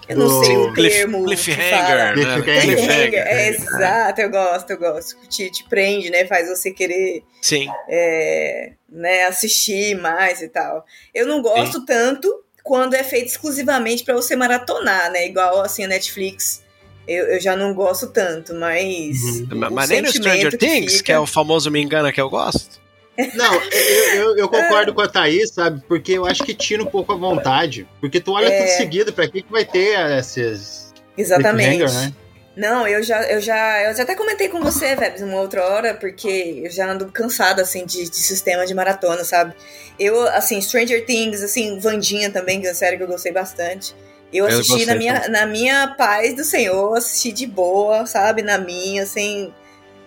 Eu não Do sei o Cliff- termo. que cliffhanger, né? Cliffhanger. Cliffhanger, é, exato, eu gosto, eu gosto. Te, te prende, né? Faz você querer Sim. é, né, assistir mais e tal. Eu não gosto tanto quando é feito exclusivamente pra você maratonar, né? Igual assim a Netflix. Eu, eu já não gosto tanto, mas. Uhum. o Mas nem no Stranger Things, fica- que é o famoso me engana que eu gosto. Não, eu, eu, eu concordo com a Thaís, sabe? Porque eu acho que tira um pouco a vontade. Porque tu olha É. tudo seguido, pra que, que vai ter esses. Exatamente. né? Não, eu já, eu já, eu já até comentei com você, Vebs, uma outra hora, porque eu já ando cansada, assim, de, de sistema de maratona, sabe? Eu, assim, Stranger Things, assim, Vandinha também, que é uma série que eu gostei bastante. Eu Eu assisti na gostei minha, na minha paz do Senhor, assisti de boa, sabe? Na minha, sem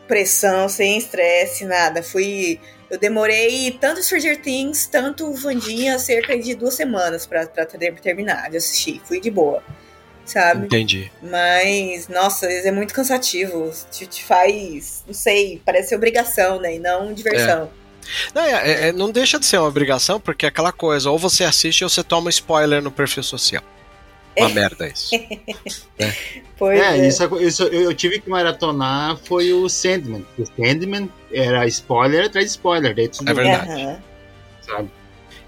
pressão, sem estresse, nada. Fui. Eu demorei tanto Stranger Things, tanto Vandinha, cerca de duas semanas pra, pra ter- terminar de assistir. Fui de boa, sabe? Entendi. Mas, nossa, é muito cansativo. Te, te faz, não sei, parece obrigação, né? E não diversão. Não, é- é- é- não deixa de ser uma obrigação, porque é aquela coisa, ou você assiste ou você toma spoiler no perfil social. Uma merda isso. Pois É, é. isso, isso eu, eu tive que maratonar foi o Sandman. O Sandman era spoiler atrás de spoiler. Daí tu É verdade. Aham. sabe?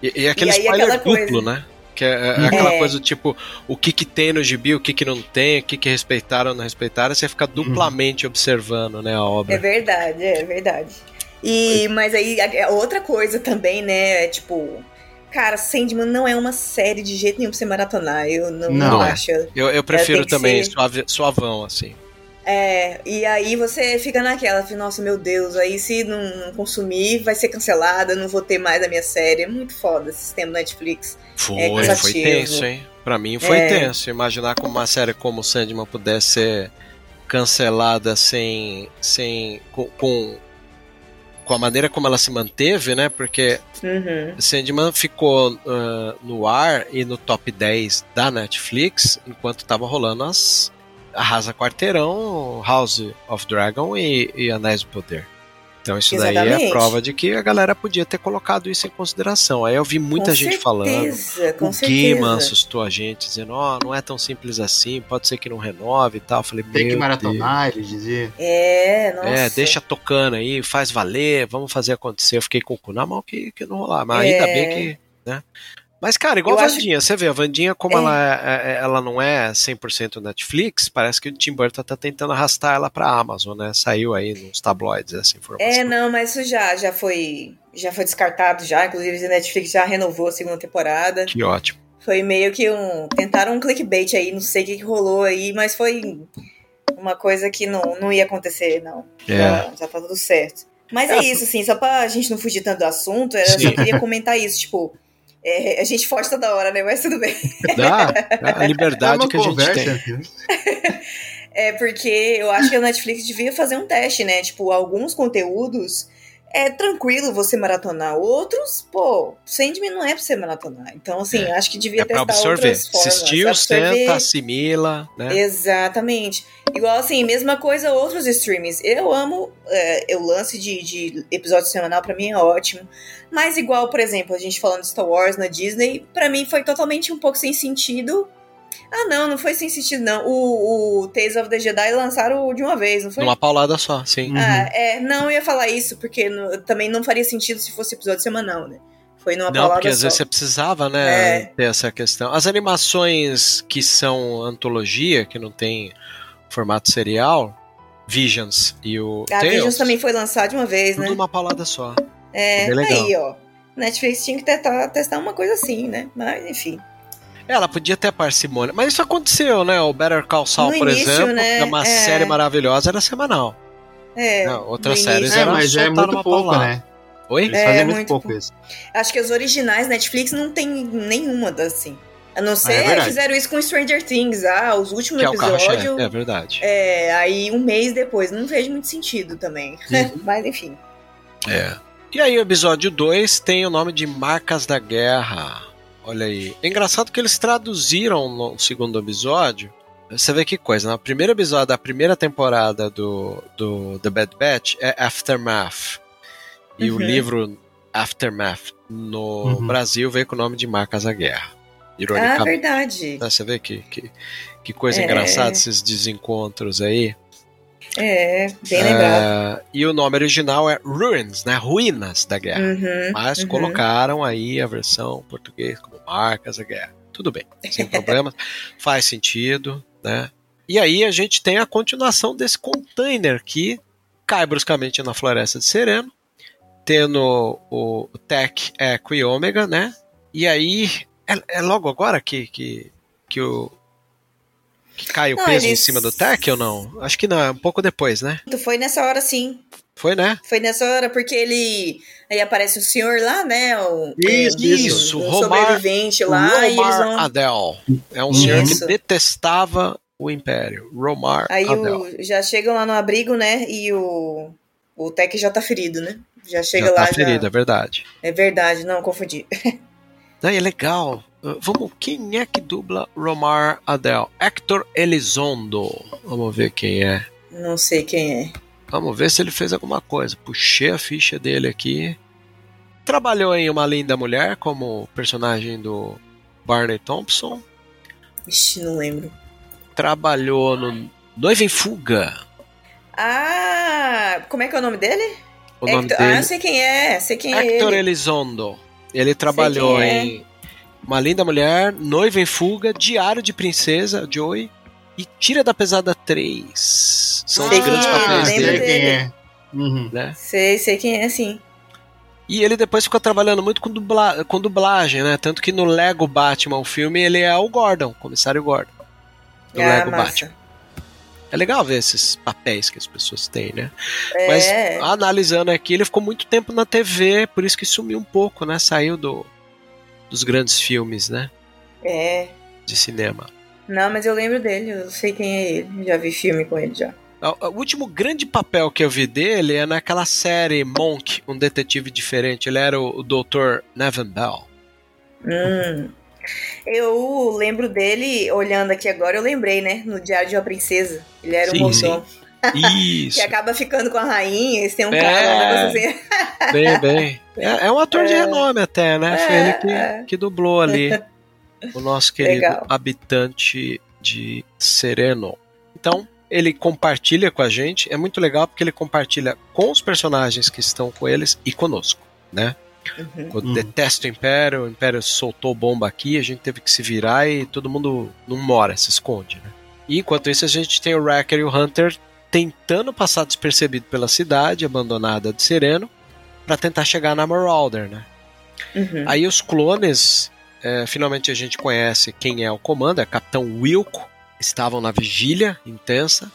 E, e aquele E aí, spoiler aquela duplo, coisa- né? Que é, é aquela É. coisa do tipo, o que que tem no gibi, o que que não tem, o que que respeitaram ou não respeitaram, você fica duplamente observando, né, a É obra. verdade, é verdade. E, mas aí, a outra coisa também, né? É tipo. Cara, Sandman não é uma série de jeito nenhum pra você maratonar. Eu não, Não não acho. Eu, eu prefiro também ser- suave, suavão, assim. É, e aí você fica naquela, nossa, meu Deus, aí se não, não consumir, vai ser cancelada, não vou ter mais a minha série. É muito foda esse sistema Netflix. Foi, É foi tenso, hein? Pra mim foi É. tenso. Imaginar como uma série como Sandman pudesse ser cancelada sem. sem com, com, com a maneira como ela se manteve, né? Porque Uhum. Sandman ficou ah, no ar e no top 10 da Netflix enquanto tava rolando as Arrasa Quarteirão, House of Dragon e, e Anéis do Poder. Então isso daí é Exatamente. prova de que a galera podia ter colocado isso em consideração. Aí eu vi muita Com gente falando. certeza, Com o. Gaiman assustou a gente, dizendo, ó, não é tão simples assim, pode ser que não renove e tal. Eu falei, Tem que "Meu maratonar, ele dizia. É, nossa. Deus. É, deixa tocando aí, faz valer, vamos fazer acontecer. Eu fiquei com o cu na mão que, que não rolar. Mas É. ainda bem que, né? Mas, cara, igual Eu a Vandinha, você vê, a Vandinha, como É. ela, é- é- ela não é 100% Netflix, parece que o Tim Burton tá tentando arrastar ela pra Amazon, né? Saiu aí nos tabloides essa informação. É, não, mas isso já, já foi já foi descartado já, inclusive a Netflix já renovou a segunda temporada. Que ótimo. Foi meio que um tentaram um clickbait aí, não sei o que, que rolou aí, mas foi uma coisa que não, não ia acontecer, não. É. Já, já tá tudo certo. Mas é, É. isso, assim, só pra gente não fugir tanto do assunto, eu Sim. só queria comentar isso, tipo, é, a gente foge toda hora, né? Mas tudo bem. Dá, a É liberdade uma que a gente tem. É porque eu acho que a Netflix devia fazer um teste, né? Tipo, alguns conteúdos é tranquilo você maratonar, outros, pô, Sandman não é pra você maratonar. Então, assim, É. acho que devia É testar absorver. outras formas. Assistiu, absorver. senta, assimila, né? Exatamente. Igual assim, mesma coisa outros streamings. Eu amo é, o lance de, de episódio semanal, pra mim é ótimo. Mas igual, por exemplo, a gente falando de Star Wars na Disney, pra mim foi totalmente um pouco sem sentido. Ah, não, não foi sem sentido, não. O, o Tales of the Jedi lançaram de uma vez, não foi? Numa paulada só, sim. Ah, é, não eu ia falar isso, porque no- também não faria sentido se fosse episódio semanal, né? Foi numa Não, porque às só. vezes você precisava, né, É. ter essa questão. As animações que são antologia, que não tem formato serial, Visions e o A Tales, Visions também foi lançado de uma vez, tudo né? numa paulada só. É, aí, ó. Netflix tinha que testar, testar uma coisa assim, né? Mas, enfim. Ela podia ter parcimônia, mas isso aconteceu, né? O Better Call Saul, No por início, exemplo, né, que é uma é. série maravilhosa, era semanal. É, Não, outras no séries. É, era mas já é muito pouco, paulada. né? Oi? Eles É, fazem muito muito pouco pouco. isso. Acho que as originais Netflix não tem nenhuma das assim. A não ser, é verdade. fizeram isso com Stranger Things. Ah, os últimos Que é episódios. é verdade. É, aí um mês depois. Não vejo muito sentido também. Uhum. Mas enfim. É. E aí, o episódio 2 tem o nome de Marcas da Guerra. Olha aí. É engraçado que eles traduziram no segundo episódio. Você vê que coisa. No primeiro episódio da primeira temporada do, do The Bad Batch é Aftermath. E o Uhum. livro Aftermath no Uhum. Brasil veio com o nome de Marcas da Guerra. Ah, Ironicamente. verdade. né? Você vê que, que, que coisa É. engraçada esses desencontros aí. É, bem lembrado. É, e o nome original é Ruins, né? Ruínas da Guerra. Uhum, Mas uhum. colocaram aí a versão português como Marcas da Guerra. Tudo bem, sem problemas. Faz sentido, né? E aí a gente tem a continuação desse container que cai bruscamente na floresta de Sereno, tendo o Tech Equi Ômega, né? E aí é, é logo agora que, que, que o que cai o Não, peso em eles- cima do Tech ou não? Acho que não, é um pouco depois, né? Foi nessa hora sim. Foi, né? Foi nessa hora, porque ele. Aí aparece o senhor lá, né? O, Isso, é, isso, um Romar- sobrevivente lá, Romar vão. Adel. É um senhor que Isso. detestava o Império. Romar Aí Adel. o, já chegam lá no abrigo, né? E o. O Tech já tá ferido, né? Já chega Já lá. tá ferido, é verdade. É verdade, não, confundi. Não, é legal. Uh, Vamos, quem é que dubla Romar Adel? Hector Elizondo. Vamos ver quem é. Não sei quem é. Vamos ver se ele fez alguma coisa. Puxei a ficha dele aqui. Trabalhou em Uma Linda Mulher como personagem do Barney Thompson. Ixi, não lembro. Trabalhou no Noiva em Fuga. Ah, como é que é o nome dele? O nome Hector- dele Ah, sei quem é, sei quem é Hector. Elizondo. Ele trabalhou quem é. Uma Linda Mulher, Noiva em Fuga, Diário de Princesa, Joey e Tira da Pesada 3. São Sei os grandes é, papéis dele, sei quem é. Uhum. né? Sei, sei quem é, sim. E ele depois ficou trabalhando muito com, dubla com dublagem, né? Tanto que no Lego Batman, o filme, ele é o Gordon, o comissário Gordon. Do ah, Lego massa. Batman. É legal ver esses papéis que as pessoas têm, né? É, Mas analisando aqui, ele ficou muito tempo na TV, por isso que sumiu um pouco, né? Saiu do, dos grandes filmes, né? é. De cinema. Não, mas eu lembro dele, eu sei quem é ele. Já vi filme com ele já. O último grande papel que eu vi dele é naquela série Monk, um detetive diferente. Ele era o, o Dr. Nevin Bell. Hum. Eu lembro dele, olhando aqui agora, eu lembrei, né? No Diário de uma Princesa. Ele era Sim, um mordomo Isso. que acaba ficando com a rainha, eles têm um É. cara, um assim. Bem, bem. É, é um ator de renome até, né? Foi É, ele que, é. que dublou ali o nosso querido Legal. habitante de Sereno. Então, ele compartilha com a gente. É muito legal porque ele compartilha com os personagens que estão com eles e conosco, né? Uhum. Eu Uhum. detesto o Império, o Império soltou bomba aqui, a gente teve que se virar e todo mundo não mora, se esconde, né? E enquanto isso a gente tem o Wrecker e o Hunter tentando passar despercebido pela cidade abandonada de Sereno para tentar chegar na Marauder, né? Uhum. Aí os clones, é, finalmente a gente conhece quem é o comando, é Capitão Wilco, estavam na vigília intensa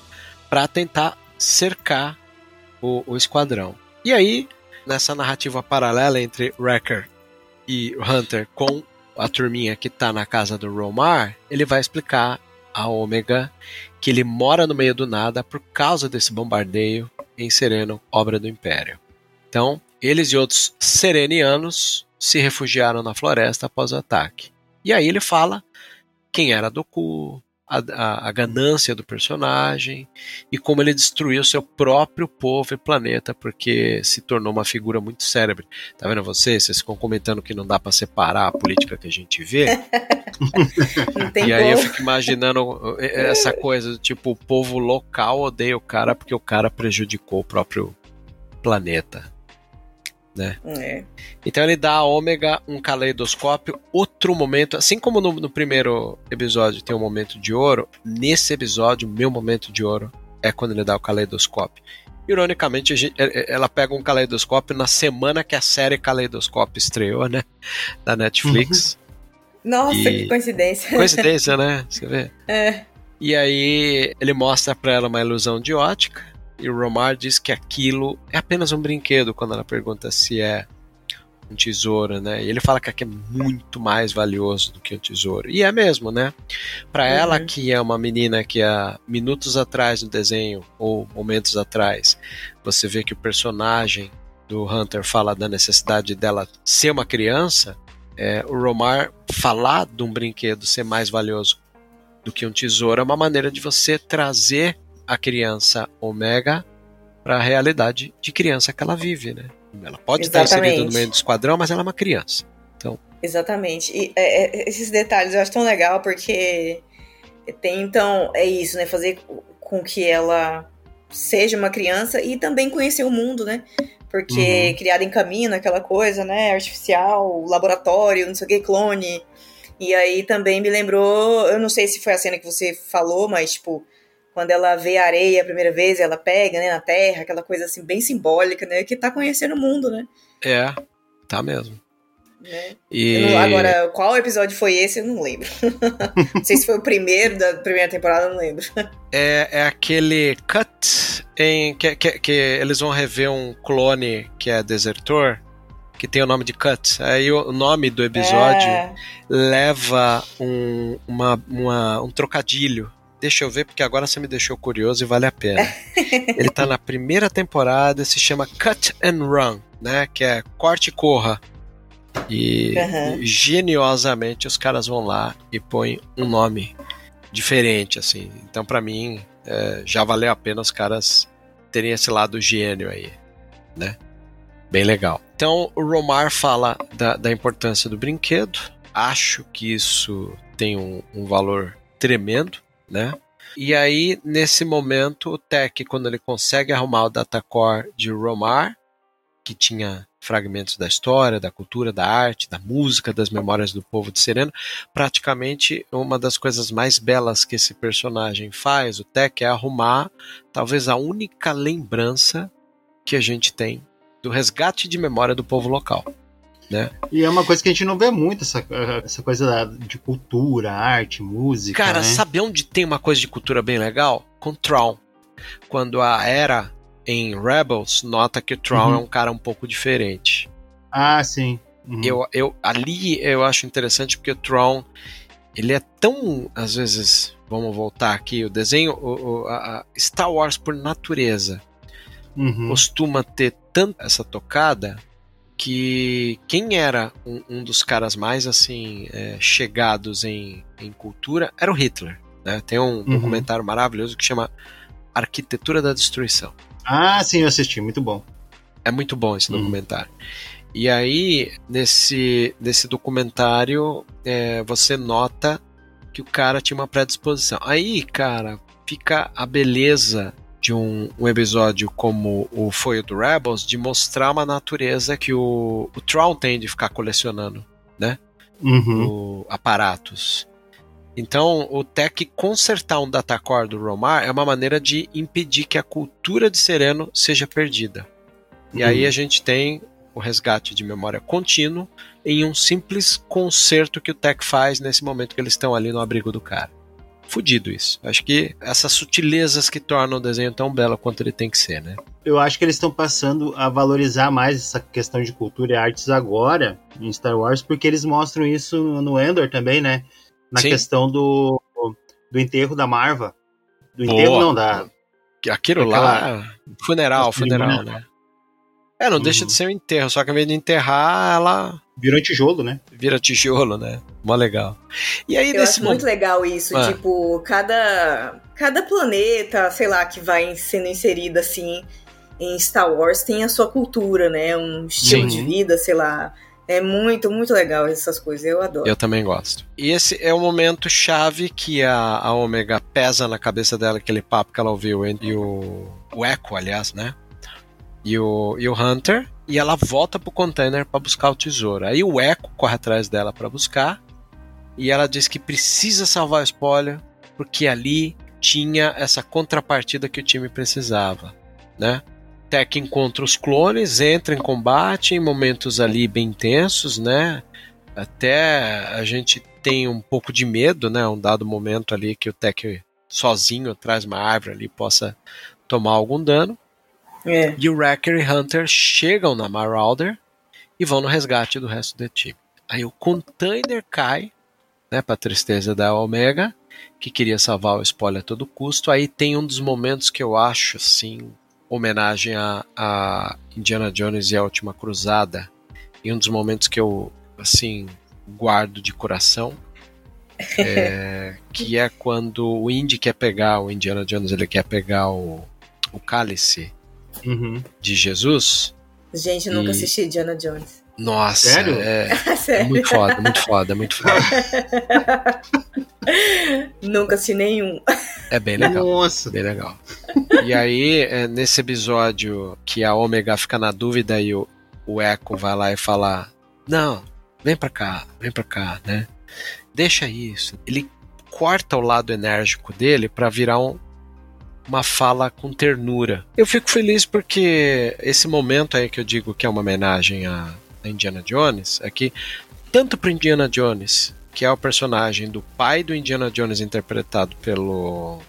para tentar cercar o, o esquadrão. E aí, nessa narrativa paralela entre Wrecker e Hunter com a turminha que tá na casa do Romar, ele vai explicar a Ômega que ele mora no meio do nada por causa desse bombardeio em Sereno, obra do Império. Então, eles e outros serenianos se refugiaram na floresta após o ataque. E aí ele fala quem era Doku, a, a, a ganância do personagem e como ele destruiu seu próprio povo e planeta porque se tornou uma figura muito célebre. Tá vendo vocês? Vocês ficam comentando que não dá para separar a política que a gente vê. E aí eu fico imaginando essa coisa do tipo, o povo local odeia o cara porque o cara prejudicou o próprio planeta. Né? É. Então ele dá a Ômega um caleidoscópio, outro momento, assim como no, no primeiro episódio tem um momento de ouro, nesse episódio, o meu momento de ouro é quando ele dá o caleidoscópio. Ironicamente, a gente- eh, ela pega um caleidoscópio na semana que a série Caleidoscópio estreou, né? Da Netflix. Nossa, E- que coincidência. Coincidência, né? Você vê? É. E aí ele mostra pra ela uma ilusão de ótica e o Romar diz que aquilo é apenas um brinquedo quando ela pergunta se é um tesouro, né? E ele fala que aquilo é muito mais valioso do que um tesouro. E é mesmo, né? Pra ela Uhum. que é uma menina que há minutos atrás no desenho ou momentos atrás, você vê que o personagem do Hunter fala da necessidade dela ser uma criança, é, o Romar falar de um brinquedo ser mais valioso do que um tesouro é uma maneira de você trazer a criança Omega para a realidade de criança que ela vive, né? Ela pode estar inserida no Exatamente. meio do esquadrão, mas ela é uma criança. Exatamente. E é, é, esses detalhes eu acho tão legal porque tem então é isso, né? Fazer com que ela seja uma criança e também conhecer o mundo, né? Porque Uhum. criada em caminho, aquela coisa, né? Artificial, laboratório, não sei o que, clone. E aí também me lembrou, eu não sei se foi a cena que você falou, mas tipo, quando ela vê a areia a primeira vez, ela pega, né, na terra, aquela coisa assim bem simbólica, né? Que tá conhecendo o mundo, né? É, tá mesmo. né? E não- agora, qual episódio foi esse, eu não lembro. não sei se foi o primeiro da primeira temporada, eu não lembro. é, é aquele cut em que, que, que eles vão rever um clone que é desertor, que tem o nome de cut. Aí o o nome do episódio É, leva um, uma, uma- um trocadilho. Deixa eu ver, porque agora você me deixou curioso e vale a pena. Ele tá na primeira temporada, se chama Cut and Run, né? Que é corte e corra. E Aham. geniosamente os caras vão lá e põem um nome diferente, assim. Então, pra mim, é, já valeu a pena os caras terem esse lado gênio aí, né? Bem legal. Então, o Romar fala da, da importância do brinquedo. Acho que isso tem um, um valor tremendo, né? E aí, nesse momento, o Tech, quando ele consegue arrumar o datacore de Romar, que tinha fragmentos da história, da cultura, da arte, da música, das memórias do povo de Sereno, praticamente uma das coisas mais belas que esse personagem faz, o Tech, é arrumar talvez a única lembrança que a gente tem do resgate de memória do povo local. Né? E é uma coisa que a gente não vê muito, essa, essa coisa de cultura, arte, música. Cara, né? sabe onde tem uma coisa de cultura bem legal? Com Tron. Quando a Era em Rebels nota que o Tron Uhum. é um cara um pouco diferente. Ah, sim. Uhum. Eu, eu, ali eu acho interessante porque o Tron ele é tão, às vezes, vamos voltar aqui, o desenho, o, o- a Star Wars por natureza Uhum. costuma ter tanto essa tocada que quem era um, um dos caras mais assim é, chegados em, em cultura era o Hitler. né? Tem um documentário maravilhoso que chama Arquitetura da Destruição. Ah, sim, eu assisti, muito bom. É muito bom esse Hum. documentário. E aí, nesse, nesse documentário, é, você nota que o cara tinha uma predisposição. Aí, cara, fica a beleza de um, um episódio como o foi o do Rebels de mostrar uma natureza que o, o Tron tem de ficar colecionando, né? Uhum. O, aparatos. Então, o Tech consertar um datacore do Romar é uma maneira de impedir que a cultura de Sereno seja perdida. E aí a gente tem o resgate de memória contínuo em um simples conserto que o Tech faz nesse momento que eles estão ali no abrigo do cara. Fudido isso. Acho que essas sutilezas que tornam o desenho tão belo quanto ele tem que ser, né? Eu acho que eles estão passando a valorizar mais essa questão de cultura e artes agora em Star Wars, porque eles mostram isso no Endor também, né? Na Sim. questão do, do enterro da Marva. Do Boa. enterro não, da. Aquilo lá, funeral, funeral, cerimônia. né? É, não Uhum. deixa de ser um enterro, só que ao invés de enterrar, ela Virou tijolo, né? vira tijolo, né? Mó legal. E aí, Eu nesse acho muito momento. legal isso, Ah. tipo, cada, cada planeta, sei lá, que vai sendo inserido assim em Star Wars tem a sua cultura, né? Um estilo Sim. de vida, sei lá. É muito, muito legal essas coisas, eu adoro. Eu também gosto. E esse é o momento chave que a, a Omega pesa na cabeça dela, aquele papo que ela ouviu, e o, o Echo, aliás, né? E o, e o Hunter, e ela volta pro container para buscar o tesouro. Aí o Echo corre atrás dela para buscar, e ela diz que precisa salvar o spoiler, porque ali tinha essa contrapartida que o time precisava, né? Tech encontra os clones, entra em combate em momentos ali bem tensos, né? Até a gente tem um pouco de medo, né? Um dado momento ali que o Tech sozinho atrás uma árvore ali possa tomar algum dano. É. E o Wrecker e Hunter chegam na Marauder e vão no resgate do resto do time. Aí o container cai, né, para tristeza da Omega, que queria salvar o spoiler a todo custo. Aí tem um dos momentos que eu acho assim, homenagem a, a Indiana Jones e a Última Cruzada, e um dos momentos que eu assim guardo de coração. é, que é quando o Indy quer pegar, o Indiana Jones ele quer pegar o, o cálice Uhum. de Jesus. Gente, eu nunca E- assisti Diana Jones. Nossa, Sério? É, é Sério. muito foda, muito foda, muito foda. nunca assisti nenhum. É bem legal. Nossa. Bem legal. E aí, é, nesse episódio que a Ômega fica na dúvida e o, o Echo vai lá e fala: Não, vem pra cá, vem pra cá, né? Deixa isso. Ele corta o lado enérgico dele pra virar um- uma fala com ternura. Eu fico feliz porque esse momento aí que eu digo que é uma homenagem a, Indiana Jones é que, tanto pro Indiana Jones, que é o personagem do pai do Indiana Jones interpretado pelo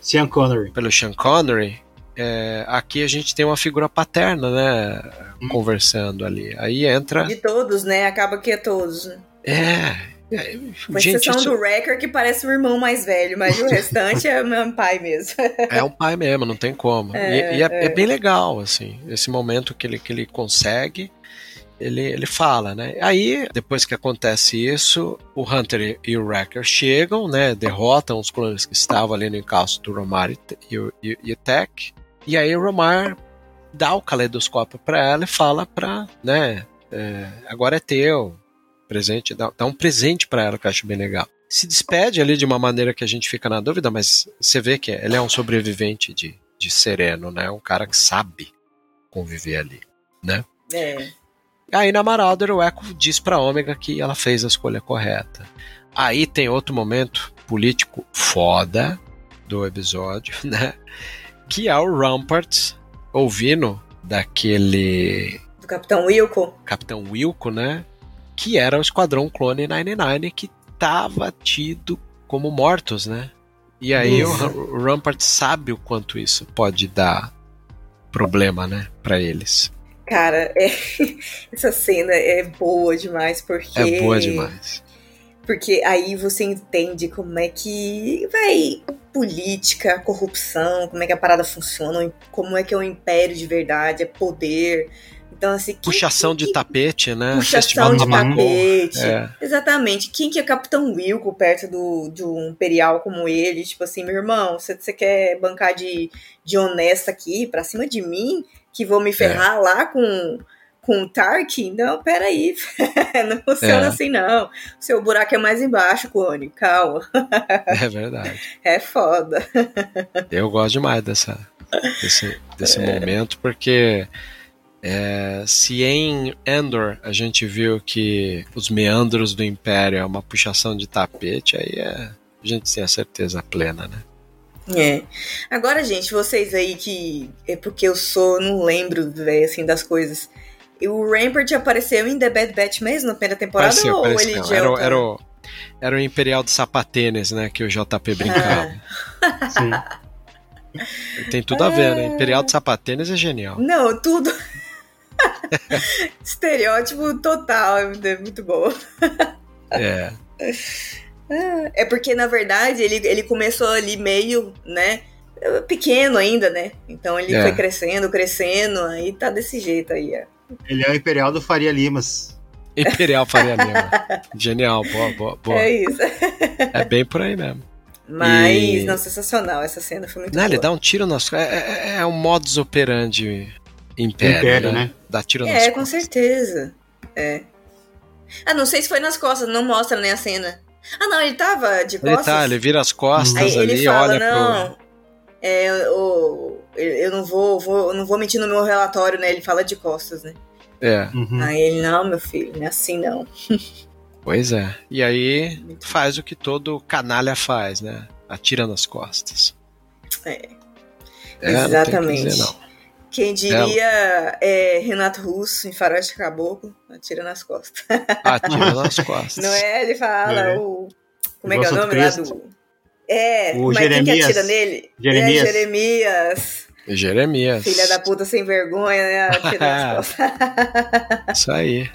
Sean Connery. pelo Sean Connery, é, aqui a gente tem uma figura paterna, né? Conversando ali. Aí entra. De todos, né? Acaba que é todos. né? É. é, Com gente, exceção isso do Wrecker, que parece o irmão mais velho, mas o restante é meu pai mesmo. é um pai mesmo, não tem como. É, e e é, é. é bem legal, assim, esse momento que ele, que ele consegue. Ele, ele fala, né? Aí, depois que acontece isso, o Hunter e o Wrecker chegam, né? Derrotam os clones que estavam ali no encalço do Romar e, e, o- e, Tech. E aí o Romar dá o caleidoscópio pra ela e fala pra, né? é, agora é teu. Presente, dá, dá um presente pra ela que eu acho bem legal. Se despede ali de uma maneira que a gente fica na dúvida, mas você vê que ele é um sobrevivente de, de sereno, né? Um cara que sabe conviver ali, né? É. Aí na Marauder o Echo diz pra Ômega que ela fez a escolha correta. Aí tem outro momento político foda do episódio, né? Que é o Rampart ouvindo daquele Do Capitão Wilco. Capitão Wilco, né? Que era o Esquadrão Clone 99 que tava tido como mortos, né? E aí o, Ra- o Rampart sabe o quanto isso pode dar problema, né, Pra eles. Cara, é- essa cena é boa demais, porque. É boa demais. Porque aí você entende como é que vai política, corrupção, como é que a parada funciona, como é que é o império de verdade, é poder. Então, assim. quem- Puxação de tapete, né? Puxação de tapete. É. Exatamente. Quem que é Capitão Wilco perto do, de um imperial como ele? Tipo assim, meu irmão, você, você quer bancar de, de honesta aqui pra cima de mim? Que vou me ferrar lá com, com o Tarkin? Não, peraí. não funciona É. assim, não. O seu buraco é mais embaixo, clone. Calma. É verdade. É foda. Eu gosto demais dessa, desse, desse momento, porque é, se em Endor a gente viu que os meandros do Império é uma puxação de tapete, aí é, a gente tem a certeza plena, né? É. Agora, gente, vocês aí que. É porque eu sou. Não lembro, velho, assim, das coisas. E o Rampart apareceu em The Bad Batch mesmo na primeira temporada Pareceu, ou pareceu. ele já. Era, o- era, o, era o Imperial de Sapatênis, né? Que o JP brincava. Sim. Tem tudo a ver, né? Imperial de Sapatênis é genial. Não, tudo. Estereótipo total, é muito bom. É. É porque, na verdade, ele, ele começou ali meio, né? Pequeno ainda, né? Então ele É. foi crescendo, crescendo, aí tá desse jeito aí, ó. Ele é o Imperial do Faria Limas. Imperial Faria Lima. Genial, boa, boa, boa. É isso. É bem por aí mesmo. Mas, E- não, sensacional. Essa cena foi muito Não, ele boa. dá um tiro nas é, é, é um modus operandi império, Império, né? né? Dá tiro nas É, com certeza. É. Ah, não sei se foi nas costas, não mostra nem a cena. Ah, não, ele tava de Ele costas. tá, ele vira as costas Aí ali, ele fala, olha não, pro. é, o, eu não vou, vou- eu não vou mentir no meu relatório, né? Ele fala de costas, né? É, Uhum. Aí ele, não, meu filho, não é assim não. pois é. E aí faz o que todo canalha faz, né? Atira nas costas. É. É, não tem o que Exatamente. dizer, não. Quem diria é, Renato Russo em Faroeste Caboclo, atira nas costas. Atira nas costas. Não é? Ele fala É. o. Como é que é o nome lá do. É, O mas quem que Jeremias. atira nele? Jeremias. É, Jeremias. Jeremias. Filha da puta sem vergonha, né? Atira nas costas. Isso aí.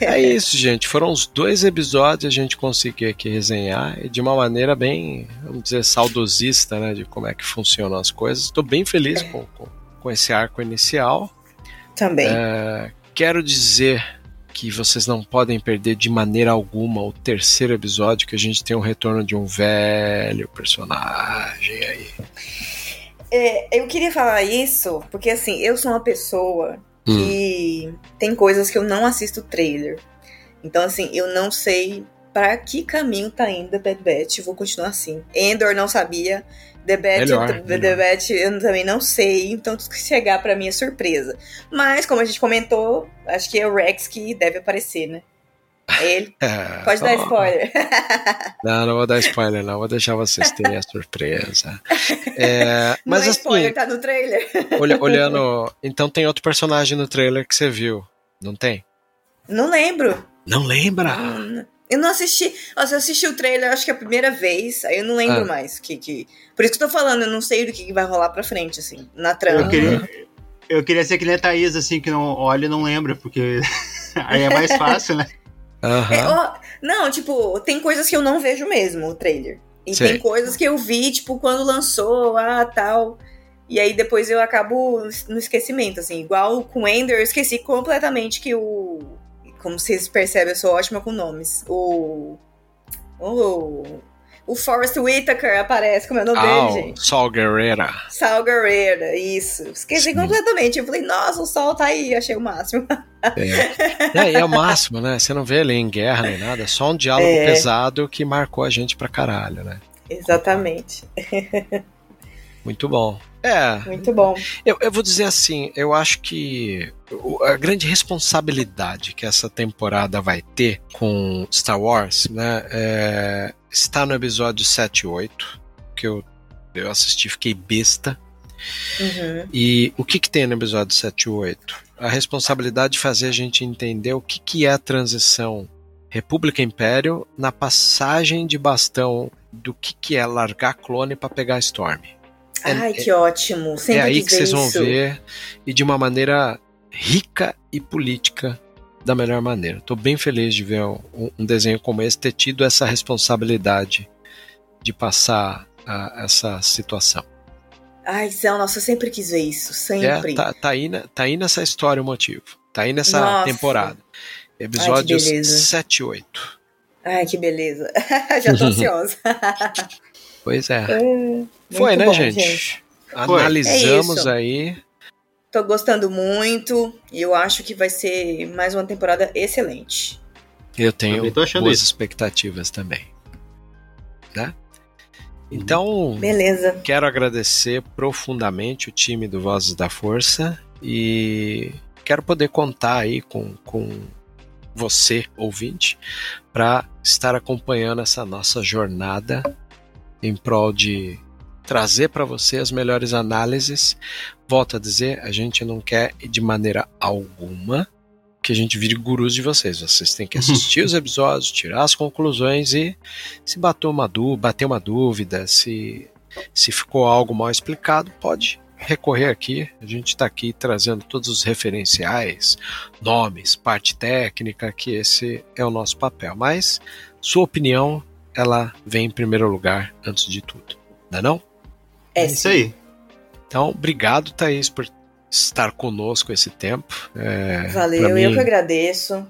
É isso, gente. Foram os dois episódios a gente conseguiu aqui resenhar e de uma maneira bem, vamos dizer, saudosista, né? De como é que funcionam as coisas. Estou bem feliz com, com, com esse arco inicial. Também. É, quero dizer que vocês não podem perder de maneira alguma o terceiro episódio, que a gente tem um retorno de um velho personagem aí. É, eu queria falar isso porque, assim, eu sou uma pessoa que tem coisas que eu não assisto trailer. Então, assim, eu não sei pra que caminho tá indo The Bad Batch. Vou continuar assim. Endor não sabia. Melhor. Batch eu também não sei. Então, tudo que chegar pra mim é surpresa. Mas, como a gente comentou, acho que é o Rex que deve aparecer, né? É ele. É, Pode dar spoiler. Não, não vou dar spoiler, não. Vou deixar vocês terem a surpresa. É, Mas não é assim, spoiler, tá no trailer. olha- olhando. Então tem outro personagem no trailer que você viu, não tem? Não lembro. Não lembra? Eu não assisti. Nossa, eu assisti o trailer, acho que a primeira vez, aí eu não lembro Ah. mais. Que, que... Por isso que eu tô falando, eu não sei do que que vai rolar pra frente, assim, na trama. Eu queria, eu queria ser que nem a Thaís, assim, que não olha e não lembra, porque aí é mais fácil, né? Aham. É, ó, não, tipo, tem coisas que eu não vejo mesmo, o trailer. E Sei. tem coisas que eu vi, tipo, quando lançou, ah, tal. E aí depois eu acabo no esquecimento, assim. Igual com Ender, eu esqueci completamente que o. Como vocês percebem, eu sou ótima com nomes. O. O. O Forrest Whitaker aparece, como é o nome Ah, dele, gente? Sol Guerreira. Sal Guerreira, isso. Esqueci Sim. completamente. Eu falei, nossa, o sol tá aí, achei o máximo. É. É, e é o máximo, né? Você não vê ele em guerra nem nada, é só um diálogo É. pesado que marcou a gente pra caralho, né? Exatamente. Muito bom. É, Muito bom. eu, eu vou dizer assim, eu acho que a grande responsabilidade que essa temporada vai ter com Star Wars, né, é, está no episódio 7 e 8, que eu, eu assisti, fiquei besta. Uhum. E o que, que tem no episódio 7 e 8? A responsabilidade de fazer a gente entender o que, que é a transição República-Império na passagem de bastão do que, que é largar clone para pegar Storm. É- Ai, que ótimo. Sempre é aí que vocês vão isso. ver e de uma maneira rica e política da melhor maneira. Estou bem feliz de ver um, um desenho como esse ter tido essa responsabilidade de passar ah, essa situação. Ai, Zé, nossa, eu sempre quis ver isso. É, Sempre. tá, tá aí, tá aí nessa história o motivo. Tá aí nessa Nossa. temporada. Episódios beleza. 7 e 8. Ai, que beleza. Já tô ansiosa. Pois é. Muito Foi, né, bom, gente? Foi. Analisamos É aí. Tô gostando muito e eu acho que vai ser mais uma temporada excelente. Eu tenho boas isso. expectativas também. Né? Então, Beleza. quero agradecer profundamente o time do Vozes da Força e quero poder contar aí com, com você, ouvinte, para estar acompanhando essa nossa jornada em prol de trazer para você as melhores análises. Volto a dizer, a gente não quer de maneira alguma que a gente vire gurus de vocês. Vocês têm que assistir os episódios, tirar as conclusões e se bater uma, dú bater uma dúvida, se, se ficou algo mal explicado, pode recorrer aqui. A gente está aqui trazendo todos os referenciais, nomes, parte técnica, que esse é o nosso papel. Mas sua opinião, ela vem em primeiro lugar antes de tudo, não é não? É, É isso aí. Então, obrigado, Thaís, por estar conosco esse tempo. É, Valeu, pra eu mim- que agradeço.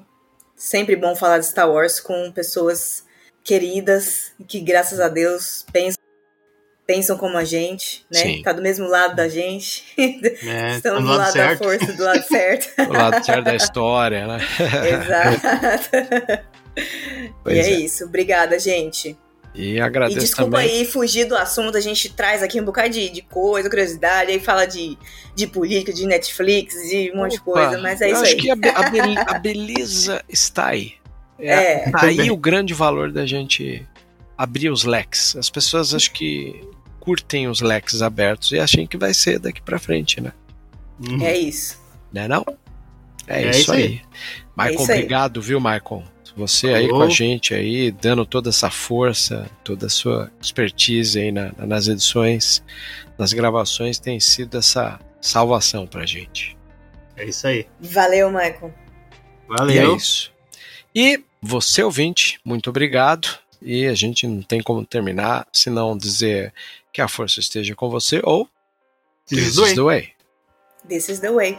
Sempre bom falar de Star Wars com pessoas queridas que, graças a Deus, pensam, pensam como a gente, né? Sim. Tá do mesmo lado da gente. É, Estamos tá do do lado, lado da força, do lado certo. O lado certo da história, né? Exato. Pois e é, é. isso. Obrigada, gente. E E agradeço desculpa também. aí fugir do assunto, a gente traz aqui um bocado de, de coisa, curiosidade, aí fala de, de política, de Netflix, de um monte de coisa, mas é eu isso acho aí. que a, be- a be- a beleza está aí. É, É. tá aí o grande valor da gente abrir os leques. As pessoas acho que curtem os leques abertos e acham que vai ser daqui pra frente, né? Uhum. É isso. Né não? É, É isso isso aí. aí. Maicon, isso aí. obrigado, viu, Maicon? Você aí Alô. com a gente aí, dando toda essa força, toda a sua expertise aí na- nas edições, nas gravações, tem sido essa salvação pra gente. É isso aí. Valeu, Michael. E é Valeu. isso. E você, ouvinte, muito obrigado. E a gente não tem como terminar se não dizer que a força esteja com você ou This is this is the the way. This is the way.